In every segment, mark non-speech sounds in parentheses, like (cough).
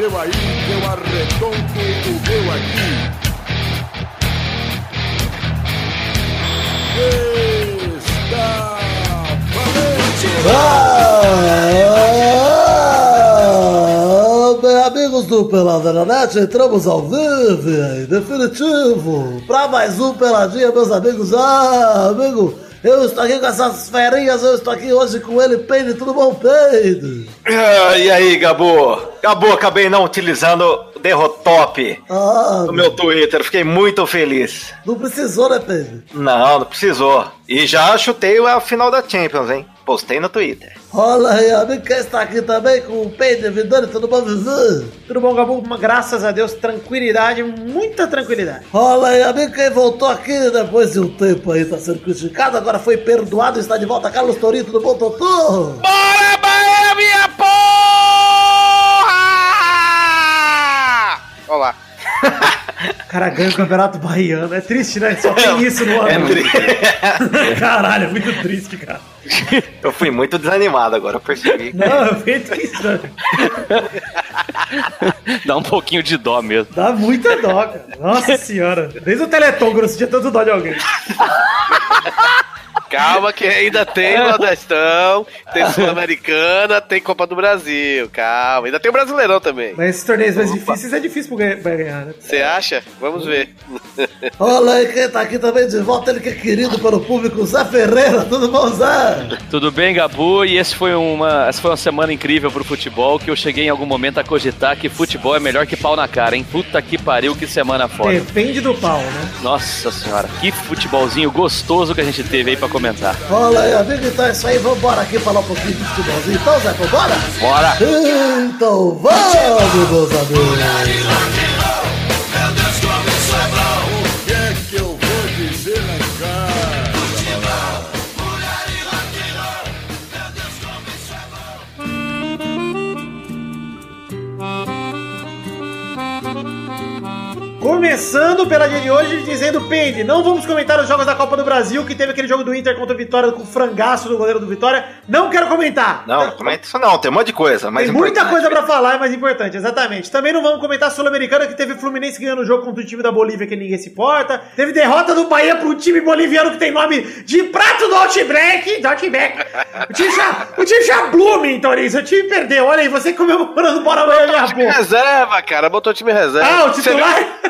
seu aí, eu arredondo o meu aqui. Está bem, amigos do Pelada na Net, entramos ao vivo, definitivo, pra mais um Peladinha, meus amigos. Ah, amigo, eu estou aqui com essas ferinhas, eu estou aqui hoje com ele, Peide, tudo bom, Peide? Ah, e aí, Gabo? Gabo, acabei não utilizando o Derrotop Ah, no meu Twitter, fiquei muito feliz. não precisou, né, Peide? Não, não precisou. E já chutei a final da Champions, hein? Postei no Twitter. Aí, amigo, quem está aqui também com o Peide, Vidani, tudo bom, Vivi? Tudo bom, Gabu? Graças a Deus, tranquilidade, muita tranquilidade. Aí, amigo, quem voltou aqui depois de um tempo aí, tá sendo criticado, agora foi perdoado, está de volta, Carlos Torito, tudo bom, Totô? Bora, Bahia, minha porra! Olá. (laughs) Cara, ganha o Campeonato Baiano. É triste, né? Só tem isso no É ano. tri- (laughs) Caralho, é muito triste, cara. Eu fui muito desanimado agora, eu percebi. Não, é bem triste. né? Dá um pouquinho de dó mesmo. Dá muita dó, cara. Nossa senhora. Desde o Teleton eu não sentia tanto dó de alguém. Calma que ainda tem Nordestão, tem Sul-Americana, tem Copa do Brasil. Calma. Ainda tem o Brasileirão também. Mas esses torneios mais difíceis é difícil pra ganhar, né? Você acha? Vamos ver. (laughs) Olha quem tá aqui também de volta, ele que é querido pelo público, Zé Ferreira, tudo bom, Zé? Tudo bem, Gabu? E esse foi uma, essa foi uma semana incrível pro futebol, que eu cheguei em algum momento a cogitar que futebol é melhor que pau na cara, hein? Puta que pariu, que semana foda. Depende do pau, né? Nossa senhora, que futebolzinho gostoso que a gente teve aí pra comentar. Olha aí, amigo, então é isso aí, vambora aqui falar um pouquinho de futebolzinho. Então, Zé, vambora? Bora! Então vamos, meus amigos. Começando pela dia de hoje, dizendo, Peide, não vamos comentar os jogos da Copa do Brasil, que teve aquele jogo do Inter contra o Vitória com o frangaço do goleiro do Vitória. Não quero comentar. Não, comenta isso não, tem um monte de coisa. Mas Tem muita importante. coisa pra falar, é mais importante, exatamente. Também não vamos comentar a Sul-Americana, que teve o Fluminense ganhando o jogo contra o time da Bolívia, que ninguém se importa. Teve derrota do Bahia pro time boliviano que tem nome de prato do Outback. Do Outback. O time já, o time já Bloomington, isso. O time perdeu. Olha aí, você comemorando bora amanhã, minha porra. reserva, cara. Botou time reserva. Ah, o titular?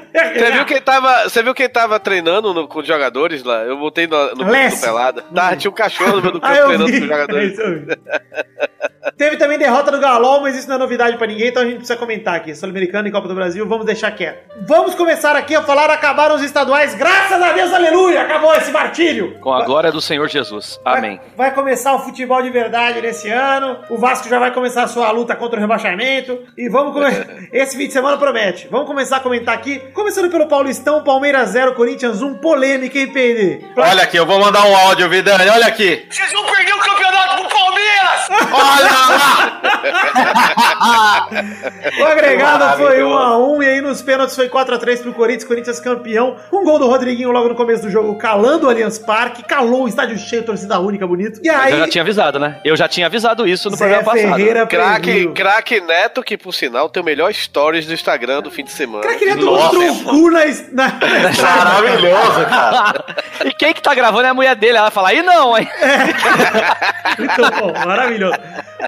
Você viu quem tava, você viu quem tava treinando no- com os jogadores lá? Eu botei no, no Lécio. do Pelada. Tá, tinha um cachorro no meio do (laughs) Ah, campo eu treinando vi. com os jogadores. (laughs) É. Teve também derrota do Galol, mas isso não é novidade pra ninguém, então a gente precisa comentar aqui. Sul-Americano e Copa do Brasil, vamos deixar quieto. Vamos começar aqui a falar, acabaram os estaduais, graças a Deus, aleluia, acabou esse martírio. Com a glória do Senhor Jesus. Amém. Vai, vai começar o futebol de verdade nesse ano. O Vasco já vai começar a sua luta contra o rebaixamento. E vamos começar. (laughs) Esse fim de semana promete. Vamos começar a comentar aqui. Começando pelo Paulistão, Palmeiras 0, Corinthians 1, polêmica, hein, PD? Olha aqui, eu vou mandar um áudio, Vidani, olha aqui. Vocês vão perder o campeonato pro Palmeiras! Olha lá! O agregado foi Maravilhoso. 1x1 e aí nos pênaltis foi 4x3 pro Corinthians, Corinthians campeão. Um gol do Rodriguinho logo no começo do jogo, calando o Allianz Parque, calou o estádio cheio, torcida única, bonito. E Eu aí, já tinha avisado, né? Eu já tinha avisado isso no Zé programa passado. Ferreira Craque, previu. craque Neto, que por sinal tem o melhor stories do Instagram do fim de semana. Craque Neto mostrou o cu na... na... (laughs) Maravilhoso, cara. E quem que tá gravando é a mulher dele. Ela fala, aí não, hein? Muito (laughs) bom, maravilhoso.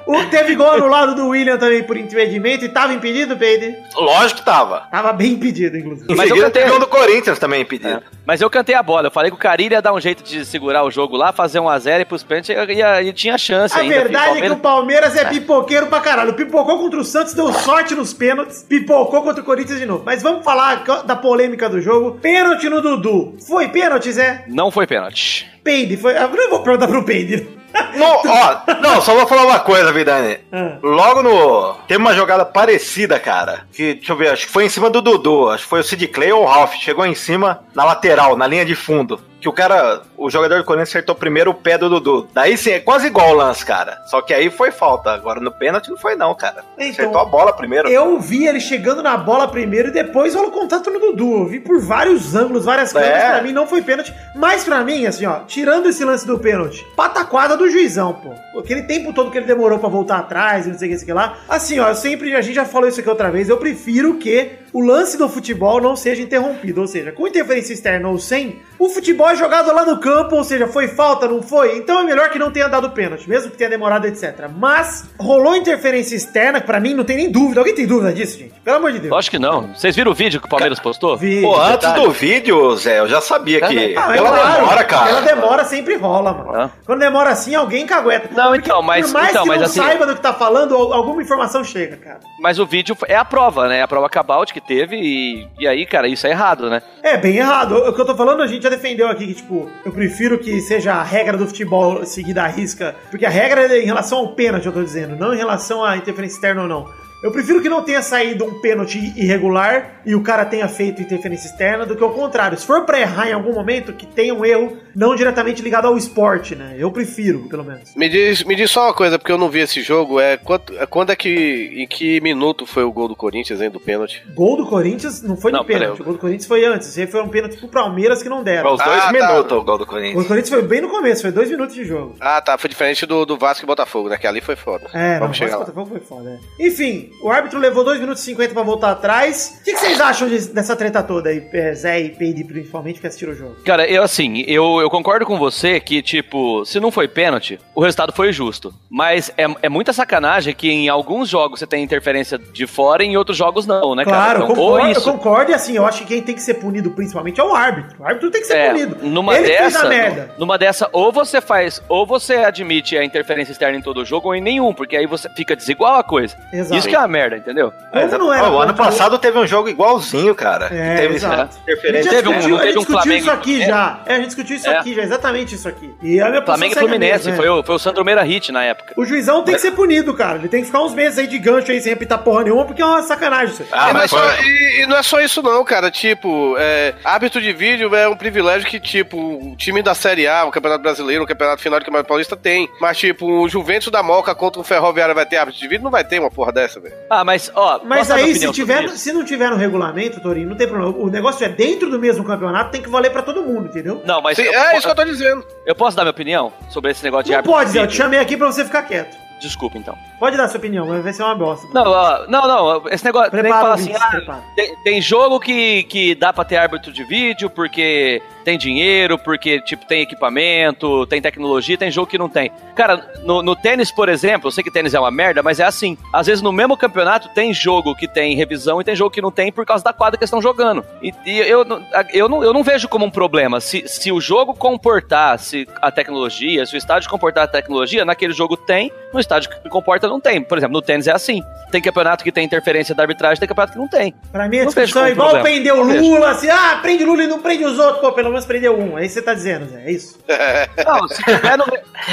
O, teve gol anulado do William também por impedimento e tava impedido, Peide? Lógico que tava. Tava bem impedido, inclusive. Mas eu cantei- teve um do Corinthians também impedido. Mas eu cantei a bola. Eu falei que o Carilho ia dar um jeito de segurar o jogo lá, fazer um a 0 e pros pênaltis e, e, e tinha chance A ainda. verdade é que o Palmeiras é pipoqueiro pra caralho. Pipocou contra o Santos, deu sorte nos pênaltis. Pipocou contra o Corinthians de novo. Mas vamos falar da polêmica do jogo. Pênalti no Dudu. Foi pênalti, Zé? Não foi pênalti. Peide. Foi... Eu não vou perguntar pro Peide. No, ó, não, só vou falar uma coisa, Vidani. Ah. Logo no. Teve uma jogada parecida, cara. Que, deixa eu ver, acho que foi em cima do Dudu. Acho que foi o Sid Clay ou o Ralph. Chegou em cima, na lateral, na linha de fundo. Que o cara, o jogador do Corinthians acertou primeiro o pé do Dudu. Daí sim, é quase igual o lance, cara. Só que aí foi falta. Agora no pênalti não foi não, cara. Então, acertou a bola primeiro. Eu vi ele chegando na bola primeiro e depois rolou contato no Dudu. Eu vi por vários ângulos, várias câmeras. É. Pra mim não foi pênalti. Mas pra mim, assim, ó, tirando esse lance do pênalti, pataquada do juizão, pô. Aquele tempo todo que ele demorou pra voltar atrás e não sei o que, sei o que lá. Assim, ó, eu sempre, a gente já falou isso aqui outra vez, eu prefiro que o lance do futebol não seja interrompido. Ou seja, com interferência externa ou sem, o futebol é jogado lá no campo, ou seja, foi falta, não foi? Então é melhor que não tenha dado pênalti, mesmo que tenha demorado, etc. Mas rolou interferência externa, que pra mim não tem nem dúvida. Alguém tem dúvida disso, gente? Pelo amor de Deus. Lógico que não. Vocês viram o vídeo que o Palmeiras postou? Vi. Pô, antes Detalhe. do vídeo, Zé, eu já sabia que. Ah, é ela claro, demora, cara. Ela demora, sempre rola, mano. Ah. Quando demora assim, alguém cagueta. Não, Porque então, mas- Por mais então, que mas não assim- saiba do que tá falando, al- alguma informação chega, cara. Mas o vídeo é a prova, né? A prova cabout que teve e, e aí, cara, isso é errado, né? É, bem errado. O que eu tô falando, a gente já defendeu aqui que, tipo, eu prefiro que seja a regra do futebol seguida à risca. Porque a regra é em relação ao pênalti, eu tô dizendo, não em relação à interferência externa ou não. Eu prefiro que não tenha saído um pênalti irregular e o cara tenha feito interferência externa do que o contrário. Se for pra errar em algum momento, que tenha um erro não diretamente ligado ao esporte, né? Eu prefiro, pelo menos. Me diz, me diz só uma coisa, porque eu não vi esse jogo. É, quanto, é quando é que. Em que minuto foi o gol do Corinthians, hein, do pênalti? Gol do Corinthians não foi de Não, pênalti. O gol do Corinthians foi antes. Aí foi um pênalti pro Palmeiras que não deram. Foi os dois Ah, tá. minutos o gol do O Corinthians. Corinthians foi bem no começo, foi dois minutos de jogo. Ah, tá. Foi diferente do, do Vasco e Botafogo, né? Que ali foi foda. É, não, Vamos chegar o lá. Botafogo foi foda. é. Enfim, o árbitro levou 2 minutos e 50 pra voltar atrás. O que, que vocês acham de- dessa treta toda aí, Zé e Peide, principalmente, que assistiram o jogo? Cara, eu assim, eu, eu concordo com você que, tipo, se não foi pênalti, o resultado foi justo. Mas é, é muita sacanagem que em alguns jogos você tem interferência de fora e em outros jogos não, né, cara? Claro, eu Então, concordo, eu concordo, e assim, eu acho que quem tem que ser punido principalmente é o árbitro. O árbitro tem que ser É, punido. numa Ele dessa, fez a merda. numa dessa, ou você faz, ou você admite a interferência externa em todo o jogo, ou em nenhum, porque aí você fica desigual a coisa. Exato. Isso que é merda, entendeu? Exato. não era Ó, o ano passado teve um jogo igualzinho, cara. É, teve exato. essa A gente interferência. Teve um- discutiu, não a gente teve um discutiu Flamengo isso aqui e já. É, a gente discutiu isso É. aqui já, exatamente isso aqui. E a minha posição Flamengo e Fluminense, mesma, é. foi, o, foi o Sandro Meira Hit na época. O juizão tem que ser punido, cara. Ele tem que ficar uns meses aí de gancho aí sem apitar porra nenhuma, porque é uma sacanagem isso aí. Ah, e, não é mas só, foi- e, e não é só isso não, cara. Tipo, é, árbitro de vídeo é um privilégio que, tipo, o time da Série A, o Campeonato Brasileiro, o Campeonato Final do Campeonato Paulista tem. Mas, tipo, o Juventus da Moca contra o Ferroviário vai ter árbitro de vídeo? Não vai ter uma porra dessa, velho. Ah, mas, ó. Mas aí, se, tiver, se não tiver no regulamento, Torinho, não tem problema. O negócio é dentro do mesmo campeonato, tem que valer pra todo mundo, entendeu? Não, mas. Sim, eu, é isso que eu tô dizendo. eu posso dar minha opinião sobre esse negócio de Não árbitro pode, de Zé. Eu te chamei aqui pra você ficar quieto. Desculpa, então. Pode dar sua opinião, mas vai ser uma bosta. Não, ó, não, não, esse negócio. tem que Prepara, falar assim, ah, prepara. tem, tem jogo que, que dá pra ter árbitro de vídeo porque tem dinheiro, porque, tipo, tem equipamento, tem tecnologia, tem jogo que não tem. Cara, no, no tênis, por exemplo, eu sei que tênis é uma merda, mas é assim. Às vezes no mesmo campeonato tem jogo que tem revisão e tem jogo que não tem por causa da quadra que eles estão jogando. E, e eu, não- eu, não, eu não vejo como um problema. Se, se o jogo comportar se a tecnologia, se o estádio comportar a tecnologia, naquele jogo tem, no estádio que comporta não tem. Por exemplo, no tênis é assim. Tem campeonato que tem interferência da arbitragem, tem campeonato que não tem. Pra mim, a discussão é igual prender o. Lula, assim, ah, prende o Lula e não prende os outros. Pô, pelo menos prendeu um. É isso que você tá dizendo, Zé. É isso. (laughs) Não, se tiver no,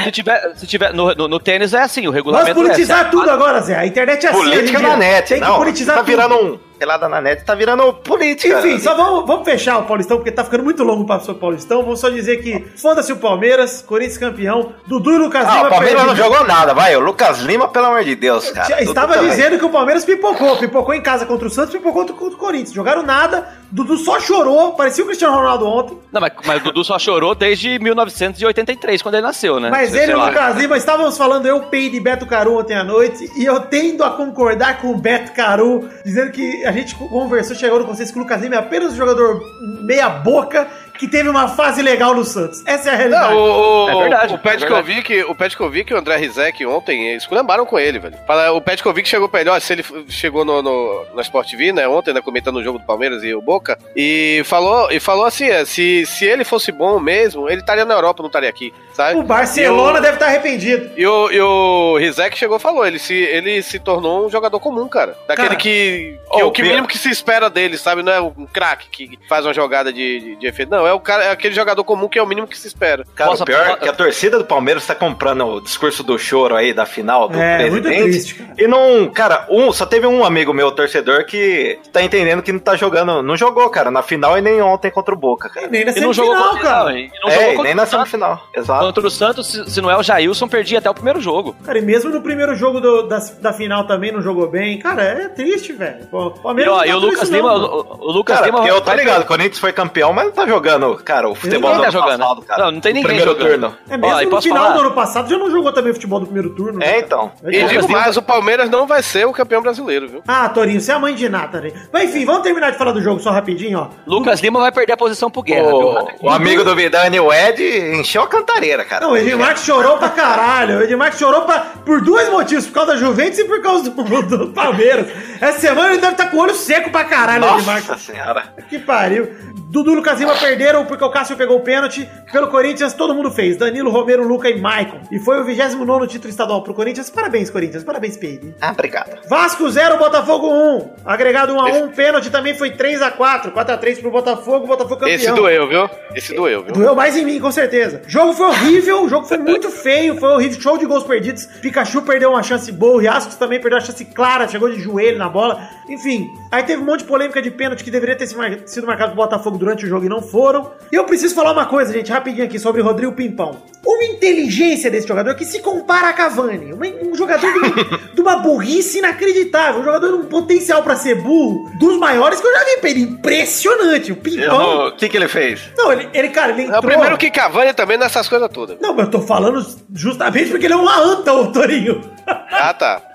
se tiver, se tiver no, no, no tênis é assim, o Vamos regulamento politizar é, se a- tudo agora, Zé. A internet é assim. hoje em Política na net. Tem que não, politizar tá tudo. virando um. Pelada na net, tá virando política. Enfim, só vamos, vamos fechar o Paulistão, porque tá ficando muito longo o papo sobre o Paulistão. Vamos só dizer que foda-se o Palmeiras, Corinthians campeão, Dudu e Lucas Ah, Lima o Palmeiras não jogou nada, vai. O Lucas Lima, pelo amor de Deus, cara. Já Dudu Estava também. dizendo que o Palmeiras pipocou. Pipocou em casa contra o Santos, pipocou contra, o Corinthians. Jogaram nada, Dudu só chorou, parecia o Cristiano Ronaldo ontem. Não, mas, mas o Dudu só chorou desde 1983, quando ele nasceu, né? Mas Sei ele e o. Lucas Lima, estávamos falando eu, Peide e Beto Caru ontem à noite, e eu tendo a concordar com o Beto Caru, dizendo que a gente conversou, chegou no consenso que o Lucas Lima é apenas um jogador meia boca que teve uma fase legal no Santos. Essa é a realidade. Não, o, o, É verdade, o é Petkovic, o Petkovic e o André Rizek ontem esculambaram com ele, velho. Fala- O Petkovic chegou pra ele, ó, se ele chegou no, no, na Sport TV, né, ontem, né, comentando o jogo do Palmeiras e o Boca, e falou, e falou assim, é, se, se ele fosse bom mesmo, ele estaria na Europa, não estaria aqui, sabe? O Barcelona o- deve estar arrependido. E o, e o Rizek chegou e falou, ele se, ele se tornou um jogador comum, cara. Daquele Cara, que, que ó, o que mínimo que se espera dele, sabe? Não é um craque que faz uma jogada de, de, de efeito. Não, É, o cara, é aquele jogador comum que é o mínimo que se espera. Cara, Posso- o pior é que a torcida do Palmeiras tá comprando o discurso do choro aí da final do É, muito presidente. triste, cara. E não, cara, um, só teve um amigo meu, torcedor, que tá entendendo que não tá jogando. Não jogou, cara, na final e nem ontem contra o Boca, cara. Nem na E não jogou semifinal, contra, cara. e não é, jogou e nem na semifinal. Exato. Contra o Santos, se, se não é o Jailson, perdia até o primeiro jogo. Cara, e mesmo no primeiro jogo do- da, da final também não jogou bem. Cara, é triste, velho. O E, Palmeiras ó, não e tá o Lucas Lima, o, o Lucas Cara, Lima eu tô ligado, o Corinthians foi campeão, mas não tá jogando, cara, o futebol Ninguém do tá ano jogando. passado, cara. Não, não tem No ninguém primeiro jogando. turno. É mesmo Ó, no final falar? do ano passado já não jogou também futebol do primeiro turno. né, É, então. É E digo mais, o Palmeiras não vai ser o campeão brasileiro, viu? Ah, Torinho, você é a mãe de nata, né? Mas enfim, vamos terminar de falar do jogo só rapidinho, ó. Lucas Lima vai perder a posição pro Guerra, O, viu? o amigo do Vidani, o Ed, encheu a cantareira, cara. Não, o Edmar chorou pra caralho. O Edmar chorou pra, por dois motivos, por causa da Juventus e por causa do, do Palmeiras. Essa semana ele deve estar com o olho seco pra caralho, o Edmar. Nossa senhora. Que pariu. Dudu Lucas Lima perderam porque o Cássio pegou o pênalti. Pelo Corinthians, todo mundo fez. Danilo, Romero, Luca e Maicon. E foi o 29 título estadual pro Corinthians. Parabéns, Corinthians. Parabéns, Peide. Ah, obrigado. Vasco 0, Botafogo 1. Agregado 1 a 1 Pênalti também foi 3 a 4 4 a 3 pro Botafogo. Botafogo campeão. Esse doeu, viu? Esse doeu, viu? Doeu mais em mim, com certeza. O jogo foi horrível, o jogo foi muito (laughs) feio, foi horrível. Show de gols perdidos. Pikachu perdeu uma chance boa, o Riascos também perdeu uma chance clara, chegou de joelho na bola. Enfim, aí teve um monte de polêmica de pênalti que deveria ter sido marcado pro Botafogo durante o jogo e não foram. E eu preciso falar uma coisa, gente, rapidinho aqui sobre Rodrigo Pimpão. Uma inteligência desse jogador que se compara a Cavani. Uma- um jogador de uma, (laughs) de uma burrice inacreditável. Um jogador com potencial pra ser burro dos maiores que eu já vi. Pedro. Impressionante. O Pimpão. O que que ele fez? Não, ele, ele, cara, ele É entrou... o primeiro que Cavani também nessas coisas todas. Não, mas eu tô falando justamente porque ele é um anta, ô Torinho. Ah, tá. (laughs)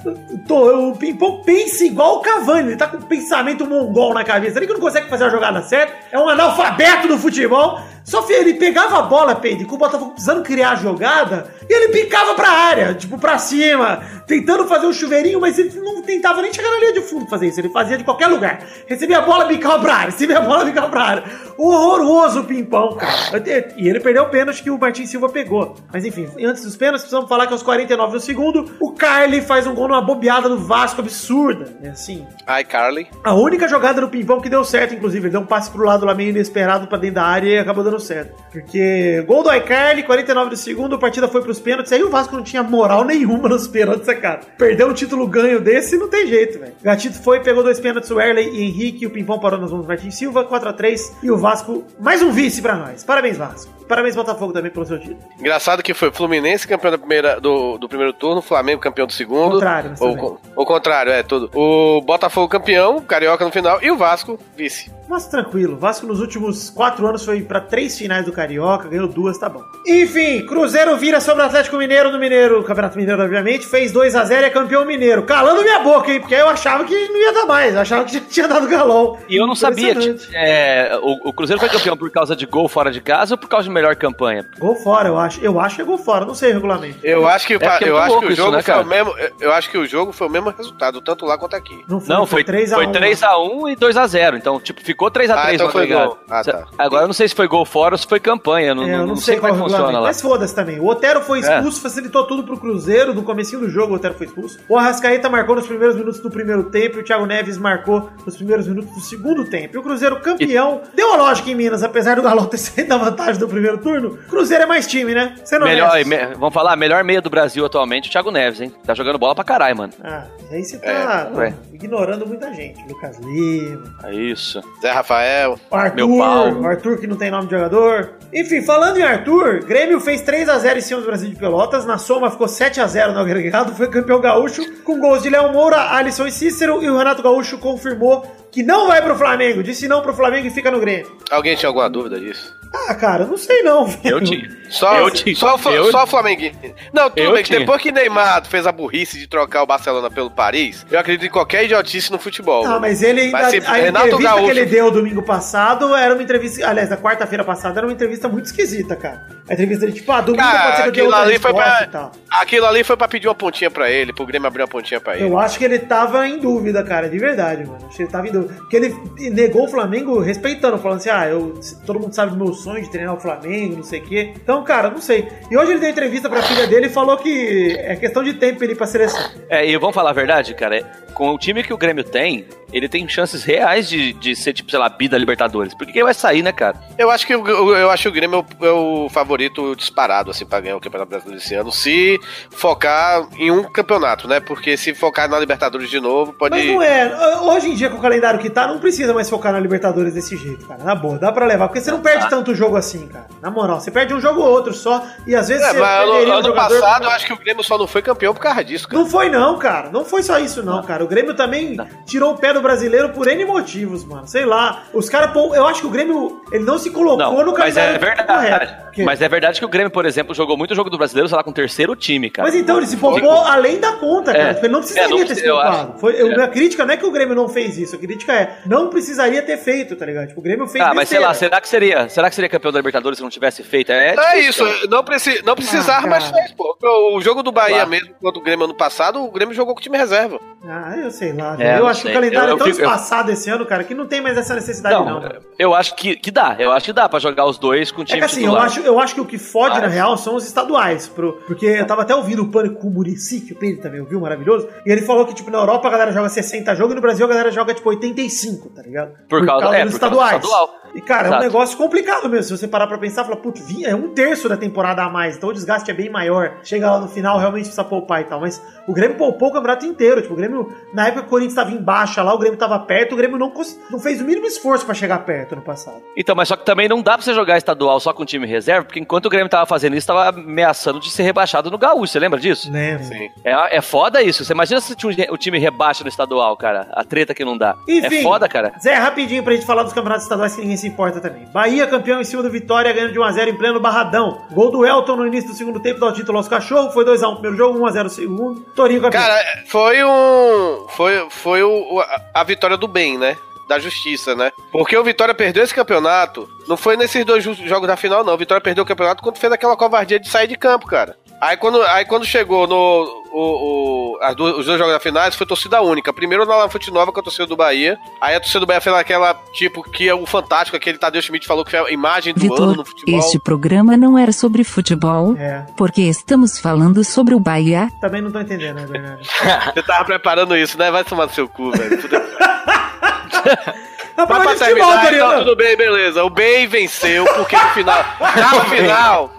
Tô- o Pimpão pensa igual o Cavani, ele tá com um pensamento mongol na cabeça. Ele que não consegue fazer a jogada certa, é um analfabeto do futebol. Só que ele pegava a bola, Pedro, com o Botafogo precisando criar a jogada, e ele picava pra área, tipo, pra cima, tentando fazer um chuveirinho, mas ele não tentava nem chegar na linha de fundo fazer isso, ele fazia de qualquer lugar. Recebia a bola, picava pra área, (laughs) recebia a bola, picava pra área. Horroroso o Pimpão, cara. E ele perdeu o pênalti que o Martin Silva pegou. Mas enfim, antes dos pênaltis, precisamos falar que aos 49 do segundo, o Carly faz um gol numa bobeada do Vasco absurda. É assim, Ai, Carly. a única jogada do Pimpão que deu certo, inclusive. Ele deu um passe pro lado lá meio inesperado pra dentro da área e acabou dando certo. Porque gol do iCarly, 49 do segundo, a partida foi pros pênaltis. Aí o Vasco não tinha moral (laughs) nenhuma nos pênaltis, né, cara. Perdeu um título ganho desse não tem jeito, velho. Gatito foi, pegou dois pênaltis, o Erley e Henrique. O Pimpão parou nas mãos do Martin Silva, 4x3. E o Vasco, mais um vice pra nós. Parabéns, Vasco. Parabéns, Botafogo, também pelo seu título. Engraçado que foi Fluminense campeão da primeira, do, do primeiro turno, Flamengo campeão do segundo. Contrário, mas Ou o contrário, é tudo. O Botafogo campeão, Carioca no final e o Vasco vice. Mas tranquilo, Vasco nos últimos quatro anos foi pra três finais do Carioca, ganhou duas, tá bom. Enfim, Cruzeiro vira sobre o Atlético Mineiro no Mineiro, Campeonato Mineiro, obviamente, fez 2 a 0 e é campeão mineiro. Calando minha boca, hein? Porque eu achava que não ia dar mais, eu achava que já tinha dado galão. E eu não sabia. É, o, o Cruzeiro foi campeão por causa de gol fora de casa ou por causa de melhor campanha? Gol fora, eu acho. Eu acho que é gol fora, não sei o regulamento. Eu acho que, é eu acho o isso, jogo né, foi o mesmo. Eu acho que o jogo foi o mesmo resultado, tanto lá quanto aqui. Não foi, Não, foi 3 a 1. foi 3x1 e 2x0. Então, tipo, ficou 3x3 Ah, então no foi agregado. gol. Ah, tá. Agora eu não sei se foi gol fora ou se foi campanha. Não, É, eu não, não, sei, qual como é é que o funciona lá. Mas foda-se também. O Otero foi É. expulso, facilitou tudo pro Cruzeiro. No comecinho do jogo, o Otero foi expulso. O Arrascaeta marcou nos primeiros minutos do primeiro tempo e o Thiago Neves marcou nos primeiros minutos do segundo tempo. E o Cruzeiro campeão. Deu a lógica em Minas, apesar do Galo ter (laughs) saído da vantagem do primeiro turno. Cruzeiro é mais time, né? Você não Melhor, me- vamos falar, melhor meia do Brasil atualmente, o Thiago Neves, hein? Tá jogando bola pra caralho, mano. Ah, aí você tá É, ignorando muita gente. Lucas Lima, É isso. Zé Rafael. o Arthur, Meu pau. Arthur que não tem nome de jogador. Enfim, falando em Arthur, Grêmio fez 3 a 0 em cima do Brasil de Pelotas, na soma ficou 7 a 0 no agregado, foi campeão gaúcho com gols de Léo Moura, Alisson e Cícero e o Renato Gaúcho confirmou que não vai pro Flamengo, disse não pro Flamengo e fica no Grêmio. Alguém tinha alguma dúvida disso? Ah, cara, não sei não. Eu tinha. Só, Eu tinha. só, Eu- só o Flamenguinho. Não, tudo Eu bem tinha. depois que Neymar fez a burrice de trocar o Barcelona pelo Paris, eu acredito em qualquer idiotice no futebol. Ah, mas ele ainda. Mas se a Renato entrevista Gaúcho- que ele deu domingo passado era uma entrevista. Aliás, na quarta-feira passada era uma entrevista muito esquisita, cara. A entrevista dele, tipo, ah, domingo pode ser Cara, que eu outra ali, foi pra, e tal. aquilo ali foi pra pedir uma pontinha pra ele, pro Grêmio abrir uma pontinha pra ele. Eu acho que ele tava em dúvida, cara, de verdade, mano. Acho que ele tava em dúvida. Que ele negou o Flamengo respeitando, falando assim, ah, eu, todo mundo sabe do meu sonho de treinar o Flamengo, não sei o quê. Então, cara, não sei. E hoje ele deu entrevista pra filha dele e falou que é questão de tempo ele ir pra seleção. É, e vamos falar a verdade, cara. Com o time que o Grêmio tem, ele tem chances reais de, de ser, tipo, sei lá, bida Libertadores. Porque quem vai sair, né, cara? Eu acho que o, eu acho que o Grêmio é o, é o favorito disparado, assim, pra ganhar o Campeonato Brasileiro esse ano, se focar em um campeonato, né? Porque se focar na Libertadores de novo, pode. Mas não é. Hoje em dia, com o calendário que tá, não precisa mais focar na Libertadores desse jeito, cara. Na boa, dá pra levar. Porque você não perde tanto jogo assim, cara. Na moral, você perde um jogo ou outro só. E às vezes É, você mas ano, um ano passado eu acho que o Grêmio só não foi campeão por causa disso, cara. Não foi não, cara. Não foi só isso não, cara. O Grêmio também tirou o pé do brasileiro por N motivos, mano. Sei lá. Os caras, eu acho que o Grêmio, ele não se colocou Não, no mas calendário é verdade. correto. Mas é verdade que o Grêmio, por exemplo, jogou muito jogo do brasileiro, sei lá, com o terceiro time, cara. Mas então, ele se poupou além da conta, cara. É. Ele não precisaria É, não ter se poupado. acho. Foi, É. Minha crítica não é que o Grêmio não fez isso. A crítica é, não precisaria ter feito, tá ligado? Tipo, o Grêmio fez Ah, mas sei lá, será que seria, será que seria campeão da Libertadores se não tivesse feito? É, É difícil, isso, não, preci, não precisar, Ah, mas fez, pô. O jogo do Bahia Claro. mesmo, contra o Grêmio ano passado, o Grêmio jogou com o time reserva. Ah, eu sei lá. É, eu acho que sei. o calendário Eu- eu é tão fico- eu- espaçado esse ano, cara, que não tem mais essa necessidade, não. Não, cara. eu acho que, que dá, eu acho que dá pra jogar os dois com o É time que assim, eu acho, eu acho que o que fode, Mas- na real, são os estaduais. Pro, porque eu tava até ouvindo o Pânico com o Murici, que o Pedro também ouviu, maravilhoso. E ele falou que, tipo, na Europa a galera joga 60 jogos e no Brasil a galera joga, tipo, 85, tá ligado? Por causa- é, dos por causa do estaduais. estadual. E, cara, é um Exato. negócio complicado mesmo. Se você parar pra pensar, falar, putz, é um terço da temporada a mais. Então o desgaste é bem maior. Chega lá no final, realmente precisa poupar e tal. Mas o Grêmio poupou o campeonato inteiro. Tipo, o Grêmio, na época que o Corinthians tava em baixa lá, o Grêmio tava perto, o Grêmio não, não fez o mínimo esforço pra chegar perto no passado. Então, mas só que também não dá pra você jogar estadual só com o time reserva, porque enquanto o Grêmio tava fazendo isso, tava ameaçando de ser rebaixado no Gaúcho, você lembra disso? Né? Sim. É, é foda isso. Você imagina se o time- o time rebaixa no estadual, cara. A treta que não dá. Enfim. É foda, cara. Zé, rapidinho pra gente falar dos campeonatos estaduais que ninguém se importa também. Bahia campeão em cima do Vitória, ganhando de 1x0 em pleno Barradão. Gol do Elton no início do segundo tempo, dá o título aos cachorros. Foi 2x1 no primeiro jogo, 1x0 no segundo. Torinho campeão. Cara, foi um. Foi, foi o, a- vitória do bem, né? Da justiça, né? Porque o Vitória perdeu esse campeonato. Não foi nesses dois jogos da final, não. O Vitória perdeu o campeonato quando fez aquela covardia de sair de campo, cara. Aí quando, aí quando chegou no. O, o- as duas- os dois jogos da finais foi torcida única. Primeiro na Lafute Nova com a torcida do Bahia. Aí a torcida do Bahia fez aquela, tipo, que é o fantástico, aquele Tadeu Schmidt falou que foi a imagem do ano Vitor, no futebol. este programa não era sobre futebol, É, porque estamos falando sobre o Bahia. também não tô entendendo, né, Bernardo? (laughs) Você tava preparando isso, né? Vai tomar no seu cu, velho. (laughs) De pra futebol, terminar, Torinho. então tudo bem, beleza. O bem venceu, porque no final. Na (laughs) final.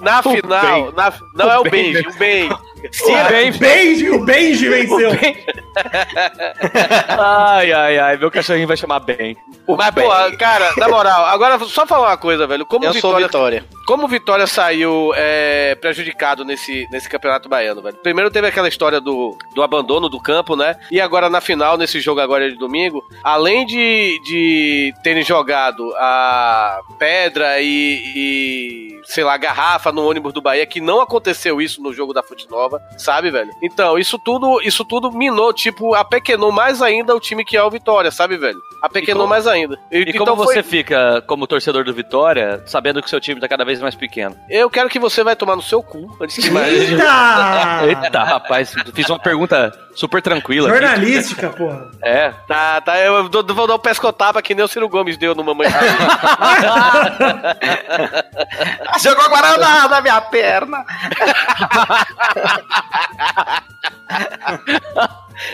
Na final. bem. na- não O é o bem, o bem. O bem- Benji, o Benji venceu. (laughs) Ai, ai, ai. Meu cachorrinho vai chamar bem. Mas, pô, cara, na moral, agora só falar uma coisa, velho. Como Eu sou Vitória, Vitória. Como o Vitória saiu é, prejudicado nesse, nesse campeonato baiano, velho? Primeiro teve aquela história do, do abandono do campo, né? E agora na final, nesse jogo agora de domingo, além de, de terem jogado a pedra e, e, sei lá, garrafa no ônibus do Bahia, que não aconteceu isso no jogo da Fute Nova, sabe, velho? Então, isso tudo, isso tudo minou, tipo, apequenou mais ainda o time que é o Vitória, sabe, velho? Apequenou mais ainda. E então como foi- você fica como torcedor do Vitória, sabendo que o seu time tá cada vez mais pequeno? Eu quero que você vai tomar no seu cu antes que mais. Eita! (laughs) Eita, rapaz, fiz uma pergunta super tranquila. aqui. Jornalística, (laughs) porra. É. Tá, tá, eu dou- vou dar um pescotapa que nem o Ciro Gomes deu no Mamãe (laughs) Jogou a guaraná na minha perna.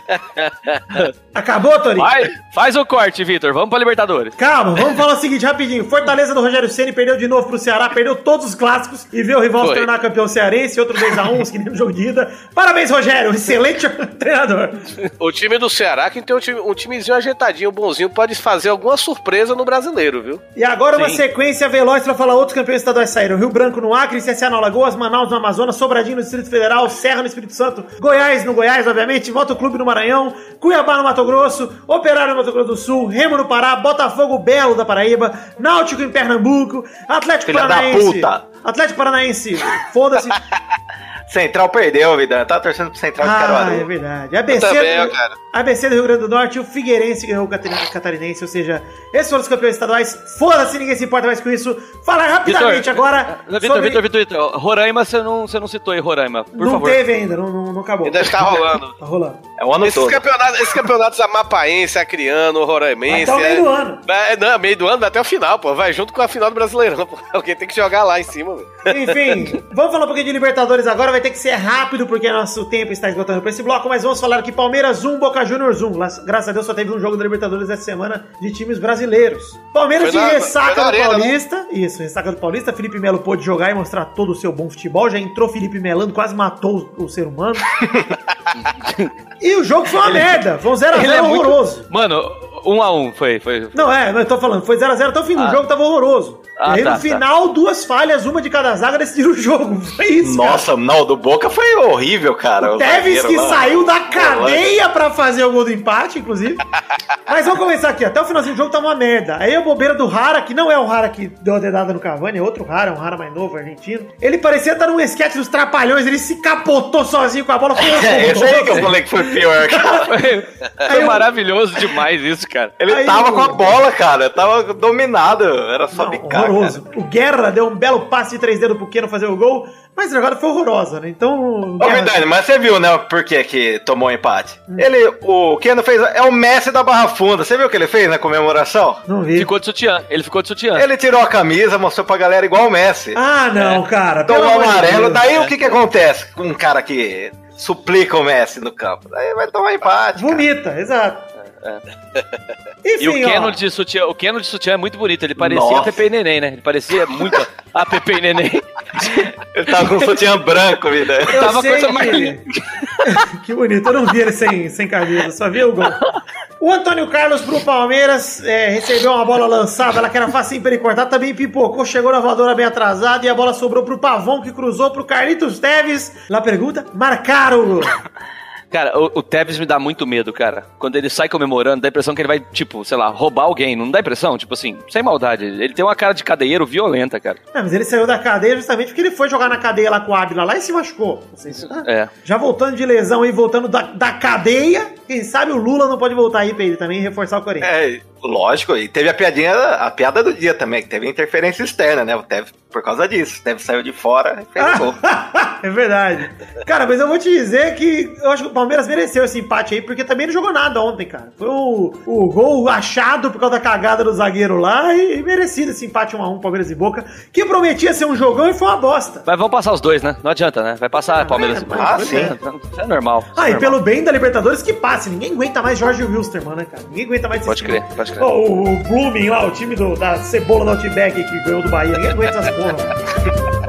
(laughs) Acabou, Torinho? Vai, faz o corte, Vitor. Vamos pra Libertadores. Calma, vamos (laughs) falar o seguinte rapidinho. Fortaleza do Rogério Ceni perdeu de novo pro Ceará, perdeu todos os clássicos e viu o rival se Foi. tornar campeão cearense, outro 2x1, que nem no jogo de ida. Parabéns, Rogério, excelente (laughs) treinador. O time do Ceará, que tem um, time, um timezinho ajeitadinho, bonzinho, pode fazer alguma surpresa no brasileiro, viu? E agora uma Sim. sequência veloz pra falar outros campeões estaduais saíram. Rio Branco no Acre, CSA no Alagoas, Manaus no Amazonas, Sobradinho no Distrito Federal, Serra no Espírito Santo, Goiás no Goiás, obviamente, Moto Clube no Maranhão, Cuiabá no Mato Grosso, Operário no Mato Grosso do Sul, Remo no Pará, Botafogo Belo da Paraíba, Náutico em Pernambuco, Atlético Filha Paranaense. puta. Atlético Paranaense, foda-se. (laughs) Central perdeu, vida. Tá torcendo pro Central de Ah, é Caruaru. verdade. ABC, também, do, cara. ABC do Rio Grande do Norte e o Figueirense ganhou o Catarinense, ou seja, esses foram os campeões estaduais. Foda-se, ninguém se importa mais com isso. Falar rapidamente agora. Vitor, sobre- Vitor, Vitor, Vitor. Roraima, você não, você não citou aí, Roraima. Por não favor. teve ainda, não, não, não acabou. Ainda está rolando. (laughs) Tá rolando. É o ano Esses todo. campeonatos, esses campeonatos amapaense, acriano, roraimense. até o meio é- do ano. Vai- não, meio do ano vai até o final, pô. Vai junto com a final do Brasileirão, pô. (laughs) Alguém tem que jogar lá em cima, velho. Enfim, vamos falar um pouquinho de Libertadores agora. Vai ter que ser rápido porque nosso tempo está esgotando para esse bloco. Mas vamos falar aqui: Palmeiras 1, Boca Juniors 1. Lá- Graças a Deus só teve um jogo da Libertadores essa semana de times brasileiros. Palmeiras Foi de na- ressaca na do arena, né? Paulista. Isso, ressaca do Paulista. Felipe Melo pôde jogar e mostrar todo o seu bom futebol. Já entrou Felipe Melando, quase matou o, o ser humano. (laughs) e o jogo foi uma merda. Foi um 0x0 Ele é muito- horroroso. Mano, um a um foi. foi. Não, é, mas eu tô falando, foi 0x0 até o fim do Ah. jogo, tava horroroso. Ah, e aí tá, no tá. final, duas falhas, uma de cada zaga decidiram o jogo. (laughs) Foi isso, cara. Nossa, não, o do Boca foi horrível, cara. O O Tevez que lá. saiu da cadeia pra fazer o gol do empate, inclusive. (laughs) Mas vamos começar aqui. Até o finalzinho do jogo tá uma merda. Aí a bobeira do Rara, que não é o Rara que deu a dedada no Cavani, é outro Rara, um Rara mais novo, argentino. Ele parecia estar num esquete dos Trapalhões, ele se capotou sozinho com a bola. Foi (laughs) É, esse aí que eu falei que foi pior, cara. Foi, foi maravilhoso demais isso, cara. Ele Aí tava com a bola, cara. Tava dominado. Era só Não, bicar. horroroso. O Guerra deu um belo passe de três dedos pro Keno fazer o gol, mas a jogada foi horrorosa, né? Então. Ô, Guerra- Vidani, mas você viu, né, por que que tomou empate? Hum. Ele, o Keno fez, é o Messi da Barra Funda. Você viu o que ele fez na comemoração? Não vi. Ficou de sutiã. Ele ficou de sutiã. Ele tirou a camisa, mostrou pra galera igual o Messi. Ah, não, cara. pelo Tomou de amarelo. Daí o que que acontece com um cara que suplica o Messi no campo? Daí vai tomar empate, cara. Vomita, exato. (laughs) Enfim, E o Keno de sutiã, o Keno de sutiã é muito bonito. Ele parecia Nossa. a Pepe e Neném, né? Ele parecia muito a Pepe e Neném. (laughs) Ele tava com um sutiã branco, vida. Eu Tava sei coisa que- mais linda. (laughs) que bonito, eu não vi ele sem, sem camisa, só vi o gol. O Antônio Carlos pro Palmeiras é, recebeu uma bola lançada lá que era facinho pra ele cortar, também pipocou, chegou na voadora bem atrasada e a bola sobrou pro Pavão que cruzou pro Carlitos Teves. Lá pergunta, marcaram o gol. Cara, o, o Tevez me dá muito medo, cara. Quando ele sai comemorando, dá a impressão que ele vai, tipo, sei lá, roubar alguém. Não dá impressão? Tipo assim, sem maldade. Ele tem uma cara de cadeieiro violenta, cara. Não, mas ele saiu da cadeia justamente porque ele foi jogar na cadeia lá com o Ávila lá e se machucou. Se tá. É. Já voltando de lesão aí, voltando da, da cadeia, quem sabe o Lula não pode voltar aí pra ele também reforçar o Corinthians. É, lógico, e teve a piadinha, a piada do dia também, que teve interferência externa, né? O Teve, por causa disso, o Teve saiu de fora e fez gol. (laughs) é verdade. Cara, mas eu vou te dizer que eu acho que o Palmeiras mereceu esse empate aí, porque também não jogou nada ontem, cara. Foi o, o gol achado por causa da cagada do zagueiro lá e, merecido esse empate 1x1 Palmeiras e Boca, que prometia ser um jogão e foi uma bosta. Mas vão passar os dois, né? Não adianta, né? Vai passar Palmeiras é, e mas- Ah, Boca. sim. Isso é normal. isso é Ah, e normal. pelo bem da Libertadores que passe. Ninguém aguenta mais Jorge Wilstermann, né, cara? Ninguém aguenta mais esse Pode crer, pode crer. Ó, o, o Blooming lá, o time do- da cebola do Outback que ganhou do Bahia. Ninguém aguenta essas porra.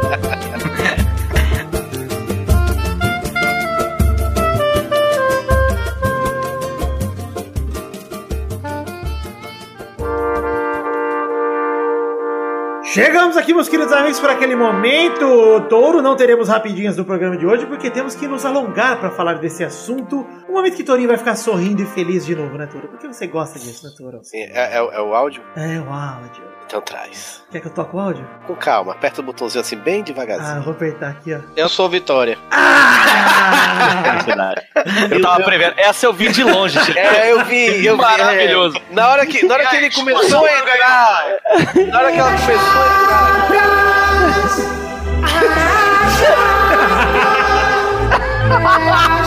Chegamos aqui, meus queridos amigos, para aquele momento. Touro, não teremos rapidinhas do programa de hoje, porque temos que nos alongar para falar desse assunto. Um momento que Tourinho vai ficar sorrindo e feliz de novo, né, Touro? Porque você gosta disso, né, Touro? Sim, é, é é o áudio? É o áudio. Então traz. Quer que eu toque o áudio? Com calma, aperta o botãozinho assim bem Ah, devagarzinho. eu vou apertar aqui, ó. Eu sou Vitória. Ah! (laughs) Eu tava prevendo. Essa eu vi de longe. tipo. É, eu vi, eu vi. Maravilhoso. é. na hora que, na hora que ele começou a entrar, na hora que ela começou a entrar, (laughs)